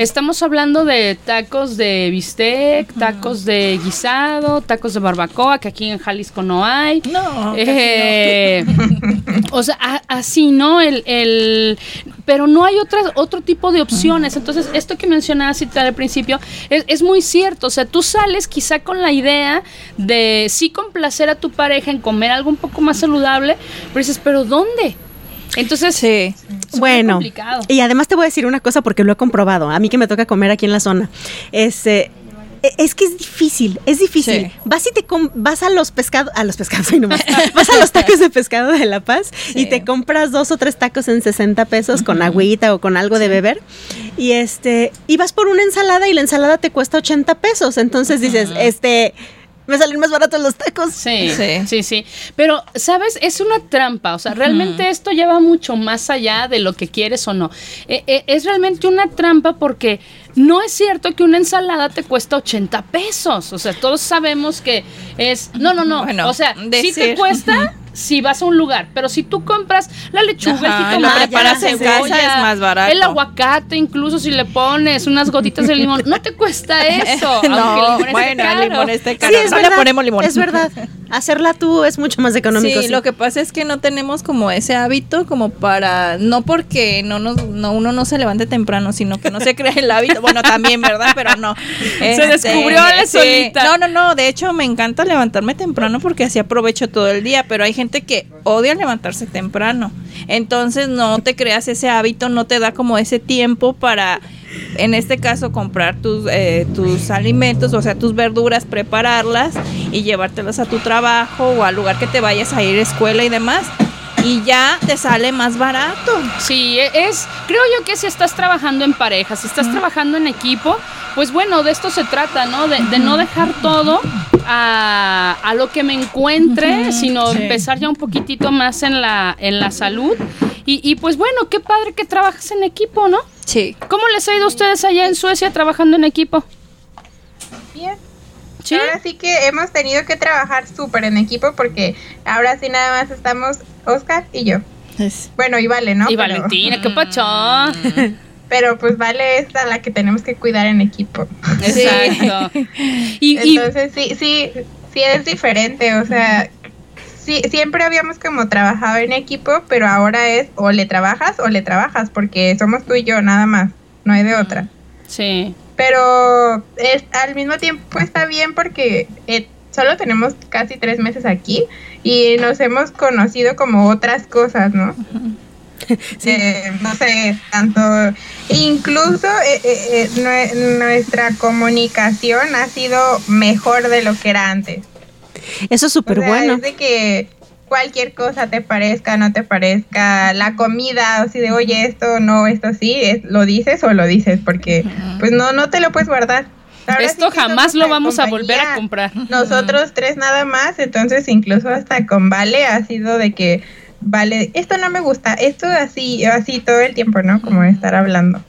Estamos hablando de tacos de bistec, tacos de guisado, tacos de barbacoa, que aquí en Jalisco no hay. No, Eh, [laughs] o sea, a- así, ¿no? El, el- pero no hay otras, otro tipo de opciones. Entonces, esto que mencionabas Cita, al principio es, es muy cierto. O sea, tú sales quizá con la idea de sí complacer a tu pareja en comer algo un poco más saludable, pero dices, ¿pero dónde? Entonces, Sí. Bueno, complicado. y además te voy a decir una cosa porque lo he comprobado. A mí que me toca comer aquí en la zona. Este, e- es que es difícil, es difícil. Sí. Vas y te com- vas a los pescados, a los pescados, [laughs] nomás. [laughs] vas a los tacos de pescado de La Paz y te compras dos o tres tacos en 60 pesos con agüita o con algo de beber. Y este, y vas por una ensalada y la ensalada te cuesta 80 pesos. Entonces dices, este, me salen más baratos los tacos. Sí, Sí. sí, sí, Pero, ¿sabes? Es una trampa. O sea, realmente esto lleva mucho más allá de lo que quieres o no. Eh, eh, es realmente una trampa porque no es cierto que una ensalada te cuesta 80 pesos. O sea, todos sabemos que es. No, no, no. Bueno, o sea, sí te decir. cuesta si vas a un lugar. Pero si tú compras la lechuga, Ajá, el jitomate, preparas la en casa, cebolla, es más barato. El aguacate, incluso si le pones unas gotitas de limón, no te cuesta [laughs] eso. aunque el no, limón esté bueno, caro. el limón esté Sí, caro. es no verdad. le ponemos limón. Es verdad. Hacerla tú es mucho más económico. Sí, sí. lo que pasa es que no tenemos como ese hábito como para, no porque no nos, no, uno no se levante temprano, sino que no se crea el hábito. Bueno, también, ¿verdad? Pero no. Este, descubrió la solita. No, no, no. De hecho, me encanta levantarme temprano porque así aprovecho todo el día. Pero hay gente que odia levantarse temprano. Entonces, no te creas ese hábito, no te da como ese tiempo para en este caso comprar tus, eh, tus alimentos, o sea, tus verduras, prepararlas y llevártelas a tu trabajo o al lugar que te vayas a ir, escuela y demás. Y ya te sale más barato. Sí, e- es, creo yo que si estás trabajando en pareja, si estás trabajando en equipo, pues bueno, de esto se trata, ¿no? De, de no dejar todo a, a lo que me encuentre, sino Sí. empezar ya un poquitito más en la, en la salud. Y, y pues bueno, qué padre que trabajas en equipo, ¿no? Sí. ¿Cómo les ha ido a ustedes allá en Suecia trabajando en equipo? Bien. ¿Sí? Ahora sí que hemos tenido que trabajar súper en equipo porque ahora sí nada más estamos Oscar y yo. Bueno, y Vale, ¿no? y Pero- Valentina, qué pacho. [laughs] [laughs] Pero pues Vale es a la que tenemos que cuidar en equipo. Exacto. Y, y- Entonces sí, sí, sí es diferente, o sea, sí, siempre habíamos como trabajado en equipo, pero ahora es o le trabajas o le trabajas, porque somos tú y yo nada más, no hay de otra. sí. Pero es, al mismo tiempo está bien porque eh, solo tenemos casi tres meses aquí y nos hemos conocido como otras cosas, ¿no? [laughs] Eh, no sé, tanto, incluso eh, eh, nue- nuestra comunicación ha sido mejor de lo que era antes. Eso es súper O sea, bueno. Es de que cualquier cosa te parezca, no te parezca, la comida, así de, oye, esto no, esto sí, es- lo dices o lo dices, porque pues no, no te lo puedes guardar. Ahora Esto sí jamás lo vamos a volver a comprar. Nosotros tres nada más, entonces incluso hasta con Vale ha sido de que, Vale, esto no me gusta, esto así, así todo el tiempo, ¿no? Como estar hablando.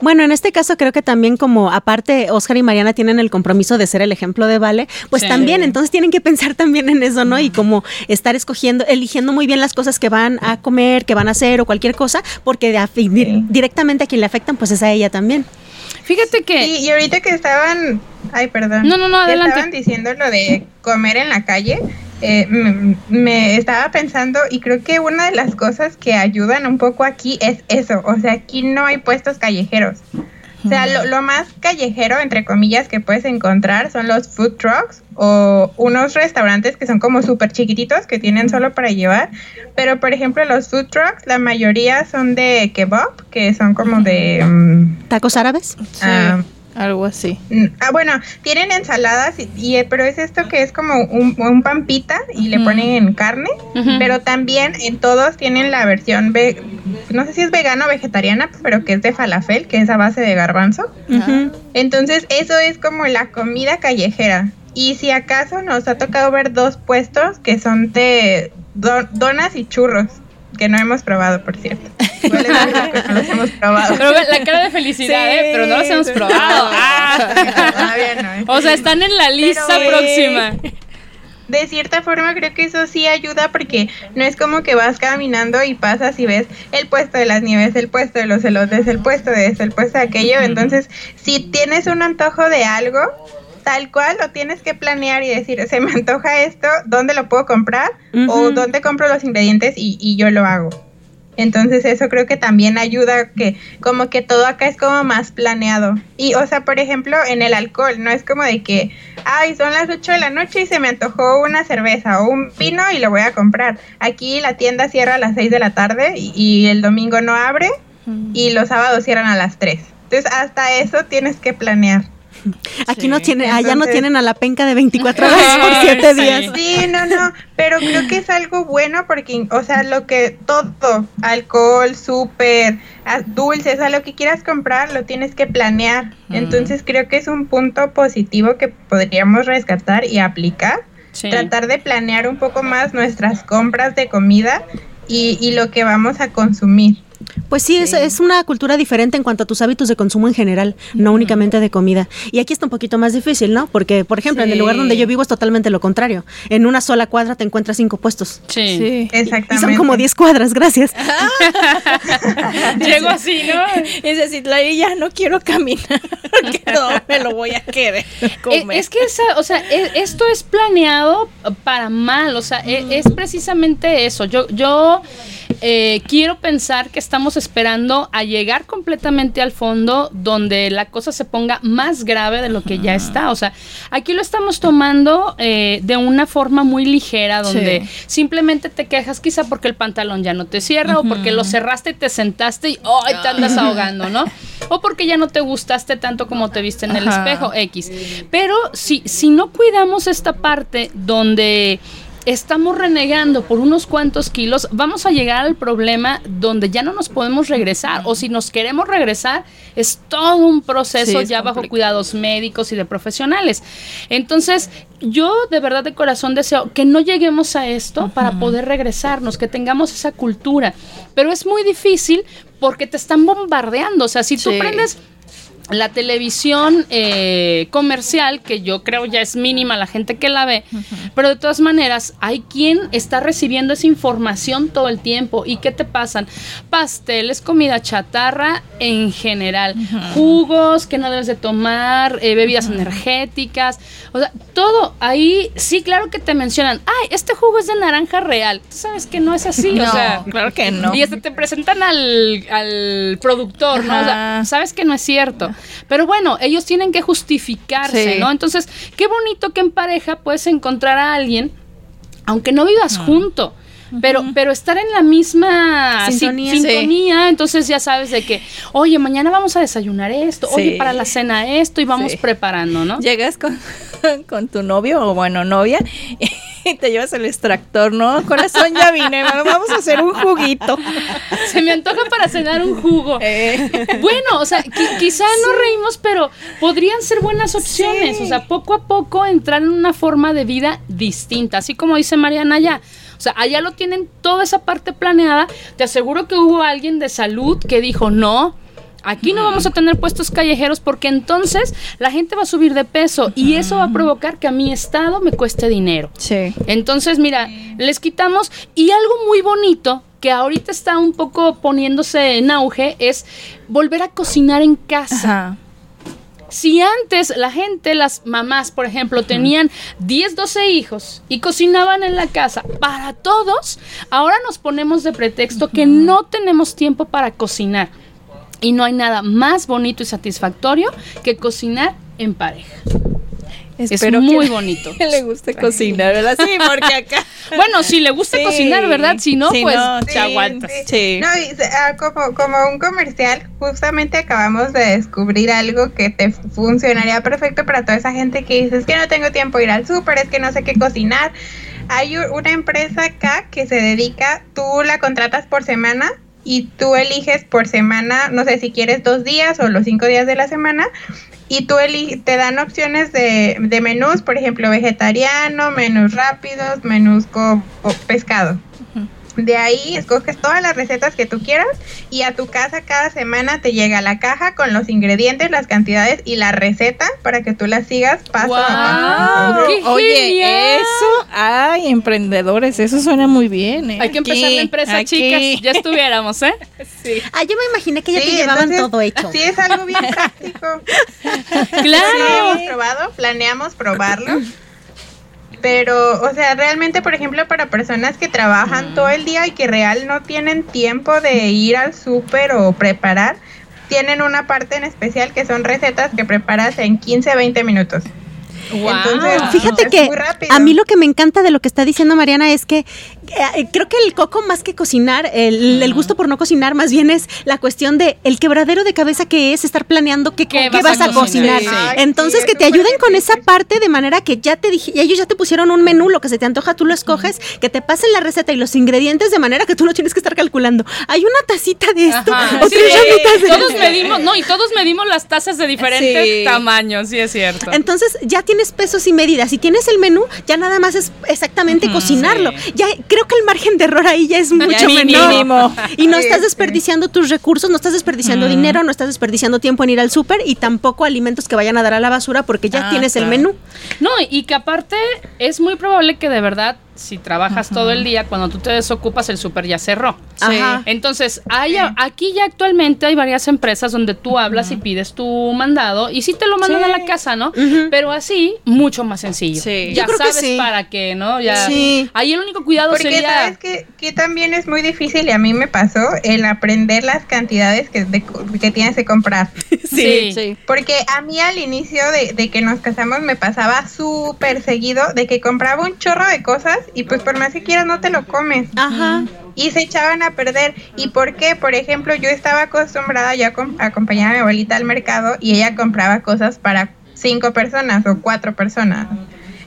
Bueno, en este caso creo que también como aparte Oscar y Mariana tienen el compromiso de ser el ejemplo de Vale, pues Sí. también entonces tienen que pensar también en eso, ¿no? Y como estar escogiendo, eligiendo muy bien las cosas que van a comer, que van a hacer o cualquier cosa, porque de directamente a quien le afectan pues es a ella también. Fíjate que Sí, y ahorita que estaban, ay, perdón. No, no, no, que adelante. Estaban diciendo lo de comer en la calle. Eh, m- me estaba pensando y creo que una de las cosas que ayudan un poco aquí es eso, o sea, aquí no hay puestos callejeros. O sea, lo, lo más callejero, entre comillas, que puedes encontrar son los food trucks o unos restaurantes que son como súper chiquititos que tienen solo para llevar. Pero, por ejemplo, los food trucks, la mayoría son de kebab, que son como de... mm, ¿Tacos árabes? ah, Algo así. Mm, Ah, bueno, tienen ensaladas, y, y, eh, pero es esto que es como un, un pan pita y le Ujú. ponen en carne, pero también en todos tienen la versión, ve- no sé si es vegano o vegetariana, pero que es de falafel, que es a base de garbanzo. Entonces eso es como la comida callejera. Y si acaso nos ha tocado ver dos puestos que son de do- donas y churros, que no hemos probado, por cierto. Igual es algo que no los hemos probado. Pero la cara de felicidad, Sí. ¿eh? Pero no los hemos probado. Ah. [laughs] Todavía no, ¿eh? O sea, están en la lista Pero- próxima. De cierta forma creo que eso sí ayuda porque no es como que vas caminando y pasas y ves el puesto de las nieves, el puesto de los elotes, el puesto de esto, el puesto de aquello. Entonces, si tienes un antojo de algo, tal cual lo tienes que planear y decir, se me antoja esto, ¿dónde lo puedo comprar? O dónde compro los ingredientes y, y yo lo hago. Entonces eso creo que también ayuda que como que todo acá es como más planeado. Y o sea, por ejemplo, en el alcohol, no es como de que, ay, son las 8 de la noche y se me antojó una cerveza o un vino y lo voy a comprar. Aquí la tienda cierra a las 6 de la tarde y, y el domingo no abre y los sábados cierran a las 3. Entonces hasta eso tienes que planear. Aquí no tiene, allá no tienen a la penca de 24 horas [laughs] por 7 Sí. días. Sí, no, no, pero creo que es algo bueno porque, o sea, lo que todo, alcohol, súper, dulces, o sea, lo que quieras comprar, lo tienes que planear. Entonces creo que es un punto positivo que podríamos rescatar y aplicar. Sí. Tratar de planear un poco más nuestras compras de comida y, y lo que vamos a consumir. Pues sí, Es, es una cultura diferente en cuanto a tus hábitos de consumo en general, no únicamente de comida. Y aquí está un poquito más difícil, ¿no? Porque, por ejemplo, en el lugar donde yo vivo es totalmente lo contrario. En una sola cuadra te encuentras cinco puestos. Sí. Sí. Exactamente. Y son como 10 cuadras, gracias. [laughs] Llego así, ¿no? [laughs] Es decir, la ya no quiero caminar, [laughs] porque no me lo voy a querer Eh, comer. Es que esa, o sea, e- esto es planeado para mal, o sea, e- es precisamente eso. Yo, yo eh, quiero pensar que estamos esperando a llegar completamente al fondo donde la cosa se ponga más grave de lo que ya está. O sea, aquí lo estamos tomando eh, de una forma muy ligera, donde Sí. simplemente te quejas quizá porque el pantalón ya no te cierra o porque lo cerraste y te sentaste y ¡ay! te andas ahogando, ¿no? O porque ya no te gustaste tanto como te viste en el Ajá. espejo, X. Pero si, si no cuidamos esta parte donde estamos renegando por unos cuantos kilos, vamos a llegar al problema donde ya no nos podemos regresar. O si nos queremos regresar, es todo un proceso Sí, ya bajo cuidados médicos y de profesionales. Entonces, yo de verdad de corazón deseo que no lleguemos a esto para poder regresarnos, que tengamos esa cultura. Pero es muy difícil porque te están bombardeando. O sea, si tú prendes la televisión eh, comercial, que yo creo ya es mínima la gente que la ve, pero de todas maneras hay quien está recibiendo esa información todo el tiempo. ¿Y qué te pasan? Pasteles, comida chatarra en general, jugos que no debes de tomar, eh, bebidas energéticas, o sea, todo ahí, sí, claro que te mencionan, ay, este jugo es de naranja real. Tú sabes que no es así, no, o sea, claro que no. y hasta te presentan al, al productor, ¿no? O sea, sabes que no es cierto. Pero bueno, ellos tienen que justificarse, Sí. ¿no? Entonces, qué bonito que en pareja puedes encontrar a alguien, aunque no vivas junto. Pero, pero estar en la misma si- Sintonía. entonces ya sabes de que, oye, mañana vamos a desayunar esto, oye, Sí. para la cena esto, y vamos Sí. preparando, ¿no? Llegas con, [laughs] con tu novio o bueno, novia y te llevas el extractor, ¿no? Corazón, ya vine, vamos a hacer un juguito. [laughs] Se me antoja para cenar un jugo. [laughs] Eh, Bueno, o sea, qui- quizá no reímos, pero podrían ser buenas opciones. Sí. O sea, poco a poco entrar en una forma de vida distinta, así como dice Mariana allá. O sea, allá lo tienen toda esa parte planeada. Te aseguro que hubo alguien de salud que dijo, no, aquí no vamos a tener puestos callejeros porque entonces la gente va a subir de peso y eso va a provocar que a mi estado me cueste dinero. sí. Entonces, mira, les quitamos y algo muy bonito que ahorita está un poco poniéndose en auge es volver a cocinar en casa. Ajá. Si antes la gente, las mamás, por ejemplo, tenían 10, 12 hijos y cocinaban en la casa para todos, ahora nos ponemos de pretexto que no tenemos tiempo para cocinar. Y no hay nada más bonito y satisfactorio que cocinar en pareja. Espero muy [laughs] que bonito. le guste cocinar, ¿verdad? Sí, porque acá. [laughs] Bueno, si le gusta Sí. cocinar, ¿verdad? Si no, Si pues no, te sí, aguantas. Sí. No, y ah, como, como un comercial, justamente acabamos de descubrir algo que te funcionaría perfecto para toda esa gente que dice, es que no tengo tiempo de ir al súper, es que no sé qué cocinar. Hay una empresa acá que se dedica, tú la contratas por semana y tú eliges por semana, no sé si quieres dos días o los cinco días de la semana, y tú te dan opciones de, de menús, por ejemplo, vegetariano, menús rápidos, menús con con pescado. De ahí escoges todas las recetas que tú quieras y a tu casa cada semana te llega la caja con los ingredientes, las cantidades y la receta para que tú las sigas paso a paso. ¡Guau! ¡Qué Oye, genial! eso, ay, emprendedores, eso suena muy bien. ¿eh? Hay que empezar la empresa, aquí. chicas. Ya estuviéramos, ¿eh? [laughs] Ah, yo me imaginé que ya Sí, te llevaban entonces, todo hecho. Sí, es algo bien [laughs] práctico. Sí, Claro. hemos probado, planeamos probarlo. Pero, o sea, realmente, por ejemplo, para personas que trabajan todo el día y que real no tienen tiempo de ir al súper o preparar, tienen una parte en especial que son recetas que preparas en 15, 20 minutos. Entonces, Fíjate es que a mí lo que me encanta de lo que está diciendo Mariana es que eh, creo que el coco más que cocinar, el, el gusto por no cocinar más bien es la cuestión de el quebradero de cabeza que es estar planeando qué, ¿Qué qué vas vas, a cocinar. cocinar? Sí. Entonces Ay, que te ayuden con esa parte de manera que ya te dije, ellos ya te pusieron un menú, lo que se te antoja tú lo escoges, que te pasen la receta y los ingredientes de manera que tú no tienes que estar calculando. Hay una tacita de esto, Ajá, otras sí, llamitas de todos esto. medimos, no, y todos medimos las tazas de diferentes Sí. tamaños, sí es cierto. Entonces ya tienes pesos y medidas. Si tienes el menú, ya nada más es exactamente cocinarlo. sí. Ya creo que el margen de error ahí ya es [laughs] mucho mínimo. menor. Y no Sí, estás sí. desperdiciando tus recursos, no estás desperdiciando dinero, no estás desperdiciando tiempo en ir al súper y tampoco alimentos que vayan a dar a la basura porque ya Ah, tienes el menú. No, y que aparte es muy probable que de verdad, si trabajas todo el día, cuando tú te desocupas, el súper ya cerró. Ajá. Entonces, hay, aquí ya actualmente hay varias empresas donde tú hablas y pides tu mandado y sí te lo mandan Sí. a la casa, ¿no? Pero así, mucho más sencillo. Sí. Ya Yo creo que sabes sí. para qué, ¿no? Ya. Sí. Ahí el único cuidado Porque sería. sabes que, que también es muy difícil y a mí me pasó el aprender las cantidades que, de- que tienes que comprar. [laughs] Sí. Sí. Porque a mí al inicio de, de que nos casamos me pasaba súper seguido de que compraba un chorro de cosas y pues por más que quieras no te lo comes. Ajá. Y se echaban a perder. ¿Y por qué? Por ejemplo, yo estaba acostumbrada ya a com- a acompañar a mi abuelita al mercado y ella compraba cosas para cinco personas o cuatro personas.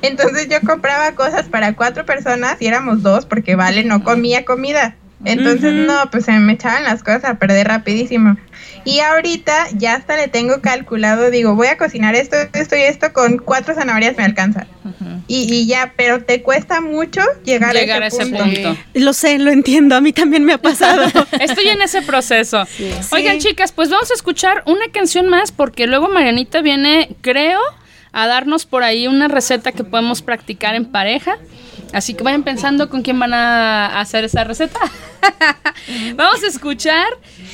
Entonces yo compraba cosas para cuatro personas y éramos dos porque Vale no comía comida. Entonces no, pues se me echaban las cosas a perder rapidísimo. Y ahorita ya hasta le tengo calculado, digo, voy a cocinar esto, esto y esto, con cuatro zanahorias me alcanza. y, y ya, pero te cuesta mucho llegar, Llegar a ese, punto. punto. Lo sé, lo entiendo, a mí también me ha pasado. [laughs] Estoy en ese proceso. Oigan, chicas, pues vamos a escuchar una canción más porque luego Marianita viene, creo, a darnos por ahí una receta que podemos practicar en pareja. Así que vayan pensando con quién van a hacer esa receta. [laughs] Vamos a escuchar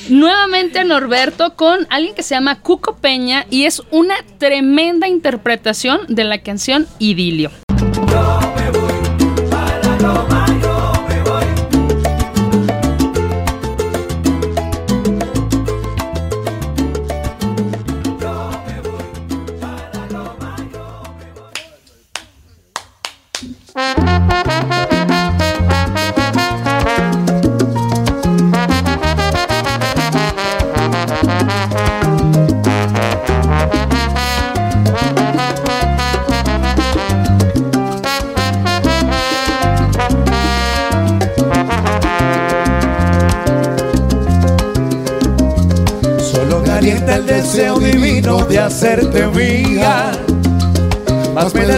nuevamente a Norberto con alguien que se llama Cuco Peña y es una tremenda interpretación de la canción Idilio.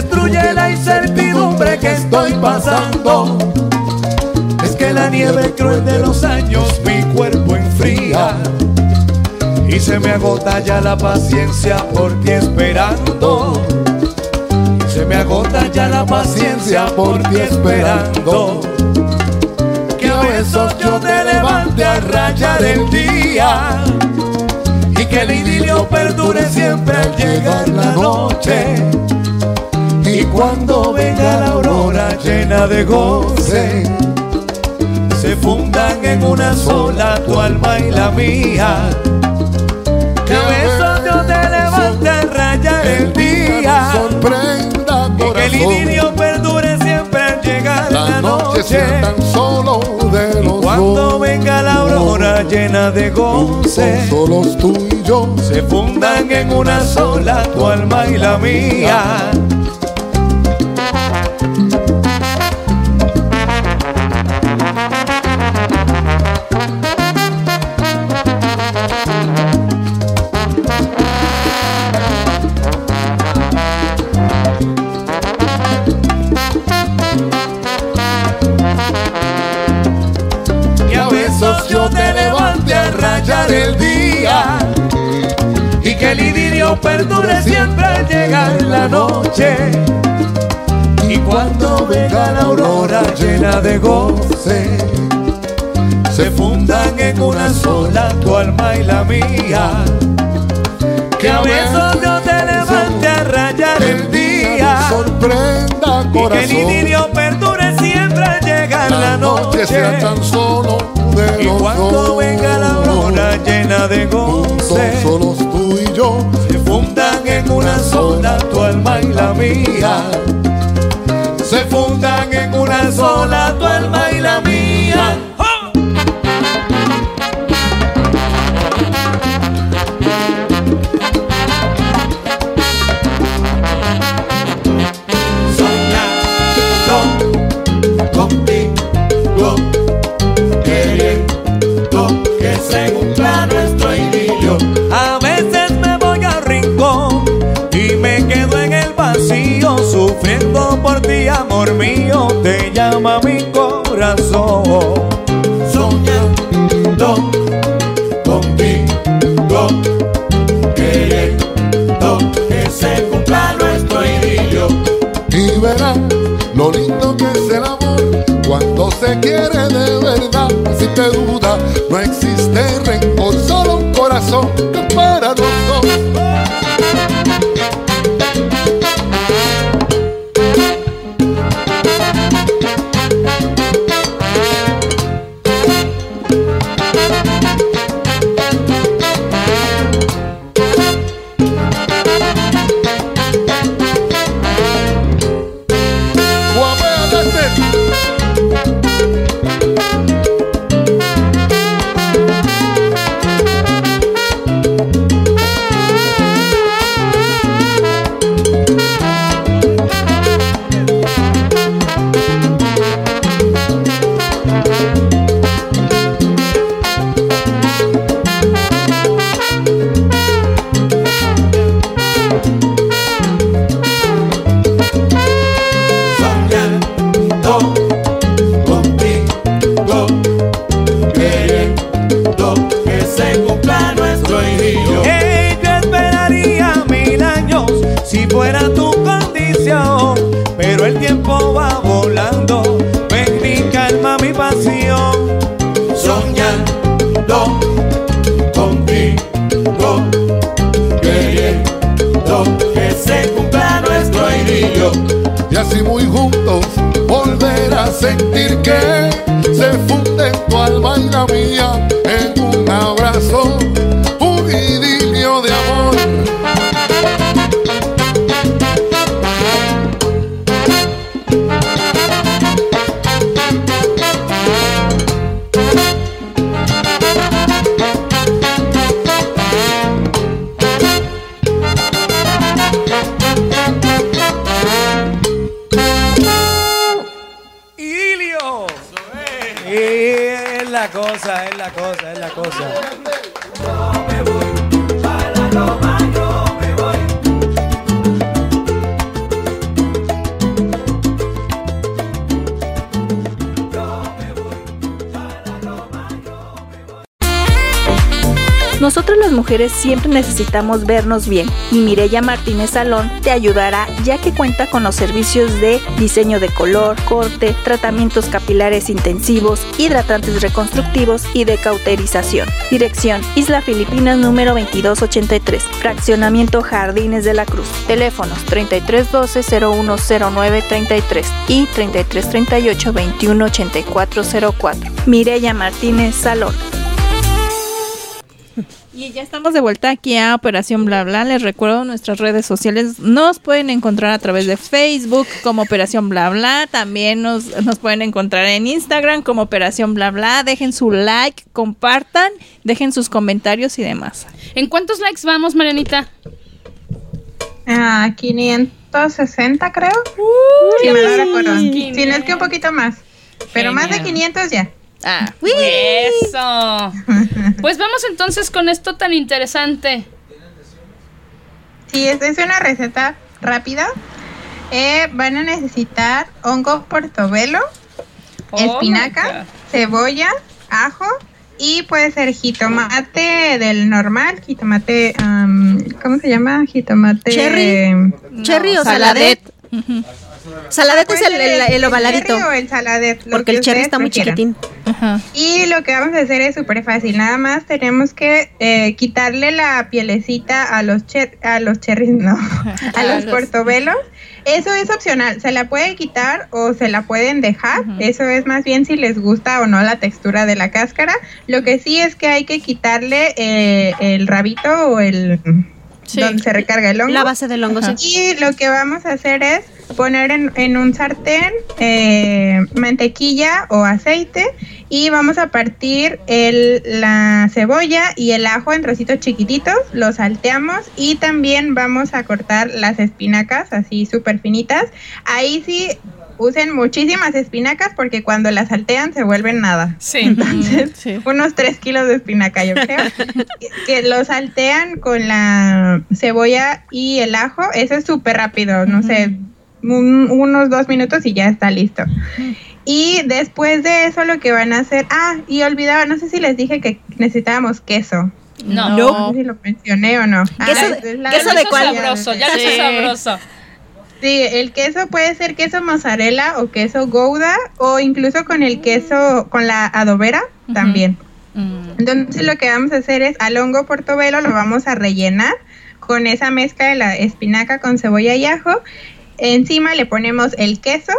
Destruye la incertidumbre que estoy pasando. Es que la nieve cruel de los años mi cuerpo enfría. Y se me agota ya la paciencia por ti esperando. Se me agota ya la paciencia por ti esperando. Que a besos yo te levante a rayar el día y que el idilio perdure siempre al llegar la noche. Y cuando venga la aurora llena de goce, se fundan en una sola tu alma y la mía. Que a besos yo te levante a rayar el día sorprenda y que el idilio perdure siempre al llegar la, noche tan solo de los Cuando venga la aurora llena de goce, solos tú y yo. se fundan en una sola tu alma y la mía. Que el idilio perdure siempre al llegar la noche. Y cuando venga la aurora llena de goce, se fundan en una sola tu alma y la mía. Que a besos yo te levante a rayar el día. sorprenda Y que el corazón. idilio perdure siempre al llegar la noche. sea tan solo de Y cuando dos. venga la aurora llena de goce, se fundan en una sola tu alma y la mía. Se fundan en una sola tu alma y la mía. Mío, te llama mi corazón. Soñando contigo, queriendo que se cumpla nuestro idilio. y verás lo lindo que es el amor cuando se quiere de verdad. Si te duda, no existe rencor, solo un corazón necesitamos vernos bien y Mireya Martínez Salón te ayudará ya que cuenta con los servicios de diseño de color, corte, tratamientos capilares intensivos, hidratantes reconstructivos y de cauterización. Dirección Isla Filipinas número 2283, Fraccionamiento Jardines de la Cruz. Teléfonos 3312-010933 y 3338-218404. Mireya Martínez Salón. Y ya estamos de vuelta aquí a Operación Bla Bla. Les recuerdo nuestras redes sociales. Nos pueden encontrar a través de Facebook como Operación Bla Bla. También nos, nos pueden encontrar en Instagram como Operación Bla Bla. Dejen su like, compartan, dejen sus comentarios y demás. ¿En cuántos likes vamos, Marianita? Ah, 560 creo. si me lo recuerdo. Si no es que un poquito más. Pero más de Genial. 500 ya. Ah, Eso. Pues vamos entonces con esto tan interesante. Sí, es, es una receta rápida. Eh, van a necesitar hongo portobelo, Oh espinaca, cebolla, ajo, y puede ser jitomate del normal, jitomate, am, ¿cómo se llama? Jitomate Cherry. Cherry o saladet. Saladet es el, Puede el, el ovaladito. cherry o el saladet, Porque que el cherry está muy prefieran. chiquitín. Y lo que vamos a hacer es súper fácil. Nada más tenemos que eh, quitarle la pielecita a los cher- a los cherries, no, [laughs] a los los- portobelos. Eso es opcional. Se la pueden quitar o se la pueden dejar. Eso es más bien si les gusta o no la textura de la cáscara. Lo que sí es que hay que quitarle eh, el rabito o el Sí. donde se recarga el hongo. La base del hongo, sí. Y lo que vamos a hacer es poner en, en un sartén eh, mantequilla o aceite y vamos a partir el, la cebolla y el ajo en trocitos chiquititos, los salteamos y también vamos a cortar las espinacas así súper finitas. Ahí sí usen muchísimas espinacas porque cuando las saltean se vuelven nada. Sí. [laughs] Entonces, Sí. unos 3 kilos de espinaca, yo creo. [laughs] que- que lo saltean con la cebolla y el ajo. Eso es súper rápido, no sé, un- unos dos minutos y ya está listo. Y después de eso lo que van a hacer, ah, y olvidaba, no sé si les dije que necesitábamos queso. No. No sé si lo mencioné o no. Ah, ¿Queso es- de- la- queso de cuál? sabroso, ya Sí. sabroso. Sí, el queso puede ser queso mozzarella o queso gouda o incluso con el queso, con la adobera también. Mm. Entonces lo que vamos a hacer es al hongo portobelo lo vamos a rellenar con esa mezcla de la espinaca con cebolla y ajo. Encima le ponemos el queso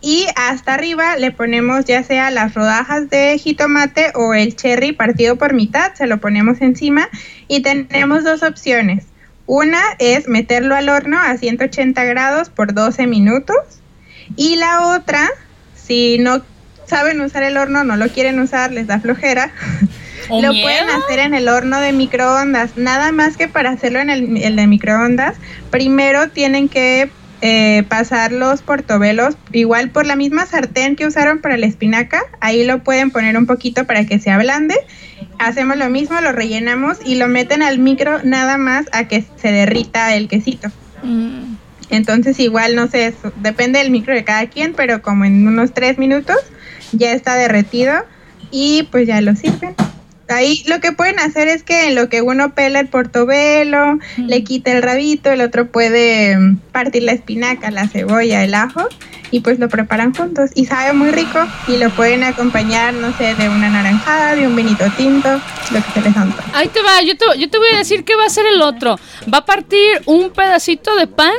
y hasta arriba le ponemos ya sea las rodajas de jitomate o el cherry partido por mitad, se lo ponemos encima y tenemos dos opciones. Una es meterlo al horno a 180 grados por 12 minutos y la otra, si no saben usar el horno, no lo quieren usar, les da flojera, ¿O lo miedo? pueden hacer en el horno de microondas. Nada más que para hacerlo en el, el de microondas, primero tienen que eh, pasar los portobelos igual por la misma sartén que usaron para la espinaca. Ahí lo pueden poner un poquito para que se ablande. Hacemos lo mismo, lo rellenamos y lo meten al micro nada más a que se derrita el quesito. Mm. Entonces igual, no sé, eso depende del micro de cada quien, pero como en unos tres minutos ya está derretido y pues ya lo sirven. Ahí lo que pueden hacer es que en lo que uno pela el portobelo, le quita el rabito, el otro puede mm, partir la espinaca, la cebolla, el ajo y pues lo preparan juntos y sabe muy rico y lo pueden acompañar, no sé, de una naranjada, de un vinito tinto, lo que se les antoje. Ahí te va, yo te, yo te voy a decir qué va a hacer el otro. Va a partir un pedacito de pan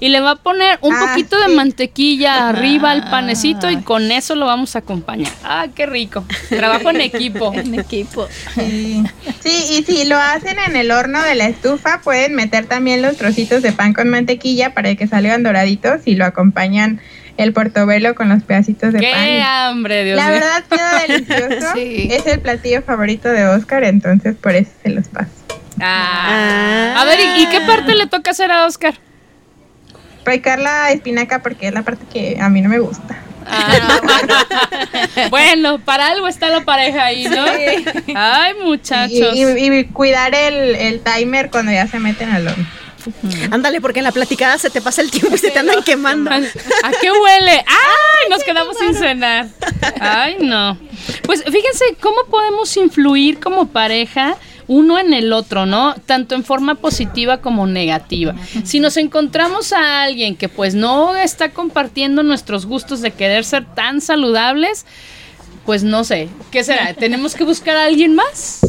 y le va a poner un Ah, poquito de mantequilla arriba al panecito y con eso lo vamos a acompañar. Ah, qué rico. Trabajo en equipo. [laughs] En equipo. Sí. Sí, y si lo hacen en el horno de la estufa, pueden meter también los trocitos de pan con mantequilla para que salgan doraditos y lo acompañan el portobelo con los pedacitos de Qué pan. hambre, Dios La verdad queda delicioso. [laughs] Sí. Es el platillo favorito de Oscar, entonces por eso se los paso. Ah. A ver, ¿y, y qué parte le toca hacer a Oscar? Picar la espinaca porque es la parte que a mí no me gusta. Ah, bueno. [laughs] Bueno, para algo está la pareja ahí, ¿no? Ay, Y, muchachos. y- y cuidar el, el timer cuando ya se meten al horno. Ándale, porque en la platicada se te pasa el tiempo y se te andan quemando. ¿A qué huele? [laughs] ¡Ay! Nos quedamos sin cenar. Ay, no. Pues fíjense cómo podemos influir como pareja uno en el otro, ¿no? Tanto en forma positiva como negativa. Si nos encontramos a alguien que pues no está compartiendo nuestros gustos de querer ser tan saludables, pues no sé, ¿qué será? ¿Tenemos que buscar a alguien más?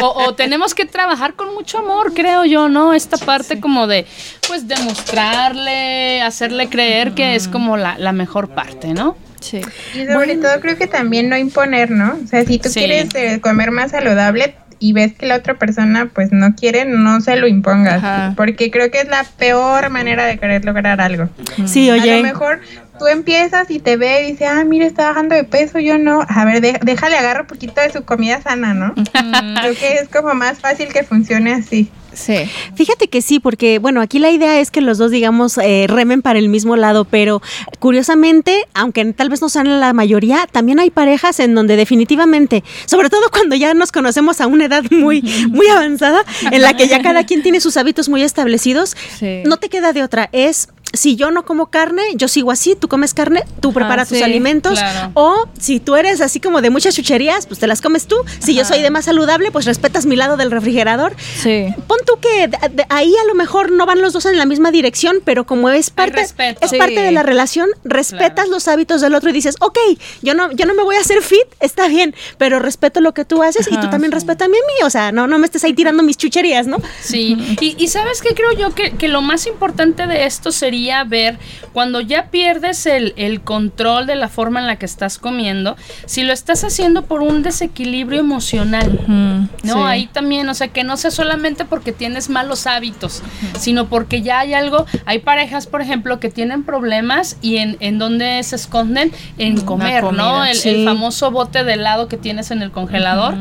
O, o tenemos que trabajar con mucho amor, creo yo, ¿no? Esta parte como de, pues, demostrarle, hacerle creer que es como la, la mejor parte, ¿no? Sí. Y sobre todo creo que también no imponer, ¿no? O sea, si tú Sí. quieres eh, comer más saludable y ves que la otra persona pues no quiere, no se lo impongas. Ajá. Porque creo que es la peor manera de querer lograr algo. Sí, A lo oye. mejor tú empiezas y te ve y dice, ah, mira, está bajando de peso, yo no. A ver, de- déjale agarrar un poquito de su comida sana, ¿no? creo que es como más fácil que funcione así. Sí. Fíjate que sí, porque bueno, aquí la idea es que los dos, digamos, eh, remen para el mismo lado, pero curiosamente, aunque tal vez no sean la mayoría, también hay parejas en donde definitivamente, sobre todo cuando ya nos conocemos a una edad muy, [laughs] muy avanzada, en la que ya cada quien tiene sus hábitos muy establecidos, Sí. no te queda de otra, es si yo no como carne, yo sigo así, tú comes carne, tú preparas tus sí, alimentos. claro. O si tú eres así como de muchas chucherías, pues te las comes tú. Si yo soy de más saludable, pues respetas mi lado del refrigerador. Sí. Pon tú que de- de- ahí a lo mejor no van los dos en la misma dirección, pero como es parte, es Sí. parte de la relación, respetas los hábitos del otro y dices, ok, yo no, yo no me voy a hacer fit, está bien, pero respeto lo que tú haces y tú también respeta a mí, a mí. O sea, no, no me estés ahí tirando mis chucherías, ¿no? Sí, y, y sabes qué creo yo que, que lo más importante de esto sería ver cuando ya pierdes el, el control de la forma en la que estás comiendo, si lo estás haciendo por un desequilibrio emocional. No, sí. ahí también, o sea, que no sea solamente porque tienes malos hábitos, sino porque ya hay algo, hay parejas, por ejemplo, que tienen problemas y en, en donde se esconden en Una comer, ¿no? El, sí. el famoso bote de helado que tienes en el congelador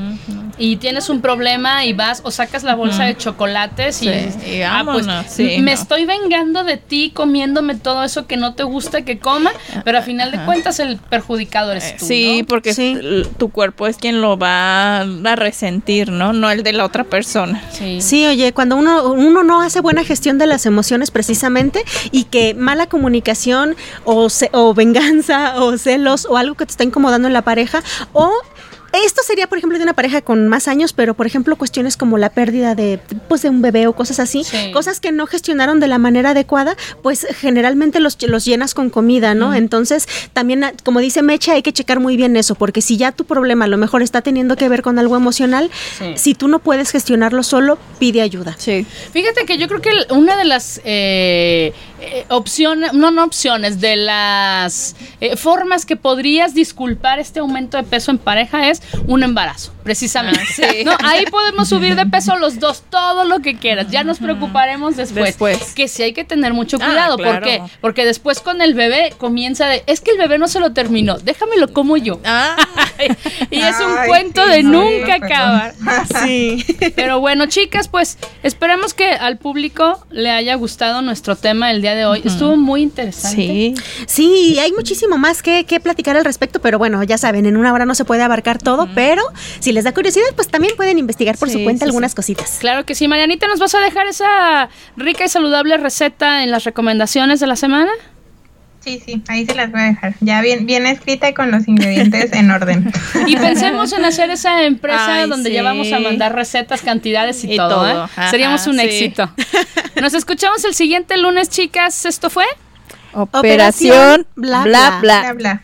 y tienes un problema y vas o sacas la bolsa de chocolates y, Sí, y ah, pues sí, me no. estoy vengando de ti comiéndome todo eso que no te gusta que coma, pero a final de cuentas el perjudicado eres tú, Sí, ¿no? porque Sí. tu cuerpo es quien lo va a resentir, ¿no? No el de la otra persona. Sí. Sí, oye, cuando uno, uno no hace buena gestión de las emociones precisamente y que mala comunicación o, ce- o venganza o celos o algo que te está incomodando en la pareja o... Esto sería, por ejemplo, de una pareja con más años, pero por ejemplo, cuestiones como la pérdida de, pues, de un bebé o cosas así, Sí. cosas que no gestionaron de la manera adecuada, pues generalmente los, los llenas con comida, ¿no? Entonces, también, como dice Mecha, hay que checar muy bien eso, porque si ya tu problema a lo mejor está teniendo que ver con algo emocional, Sí. si tú no puedes gestionarlo solo, pide ayuda. Sí. Fíjate que yo creo que una de las eh, eh, opciones, no, no opciones, de las eh, formas que podrías disculpar este aumento de peso en pareja es un embarazo, precisamente. Ah, sí. No, ahí podemos subir de peso los dos, todo lo que quieras. Ya nos preocuparemos después. Después. Que sí hay que tener mucho Ah, cuidado. claro. ¿Por qué? Porque después con el bebé comienza de, es que el bebé no se lo terminó, déjamelo como yo. Ah, [laughs] y es un Ay, cuento sí, de no, nunca no, acabar. [laughs] Sí. Pero bueno, chicas, pues esperemos que al público le haya gustado nuestro tema el día de hoy. Estuvo muy interesante. sí. Sí, hay muchísimo más que, que platicar al respecto, pero bueno, ya saben, en una hora no se puede abarcar todo, pero si les da curiosidad, pues también pueden investigar por Sí, su cuenta sí, algunas cositas. Claro que sí, Marianita, ¿nos vas a dejar esa rica y saludable receta en las recomendaciones de la semana? Sí, sí, ahí se las voy a dejar. Ya bien, bien escrita y con los ingredientes en orden. [laughs] Y pensemos en hacer esa empresa Ay, donde sí. ya vamos a mandar recetas, cantidades y, Y todo. todo. ¿eh? Ajá, Seríamos un sí. éxito. [laughs] Nos escuchamos el siguiente lunes, chicas. ¿Esto fue? Operación bla bla. Bla, bla.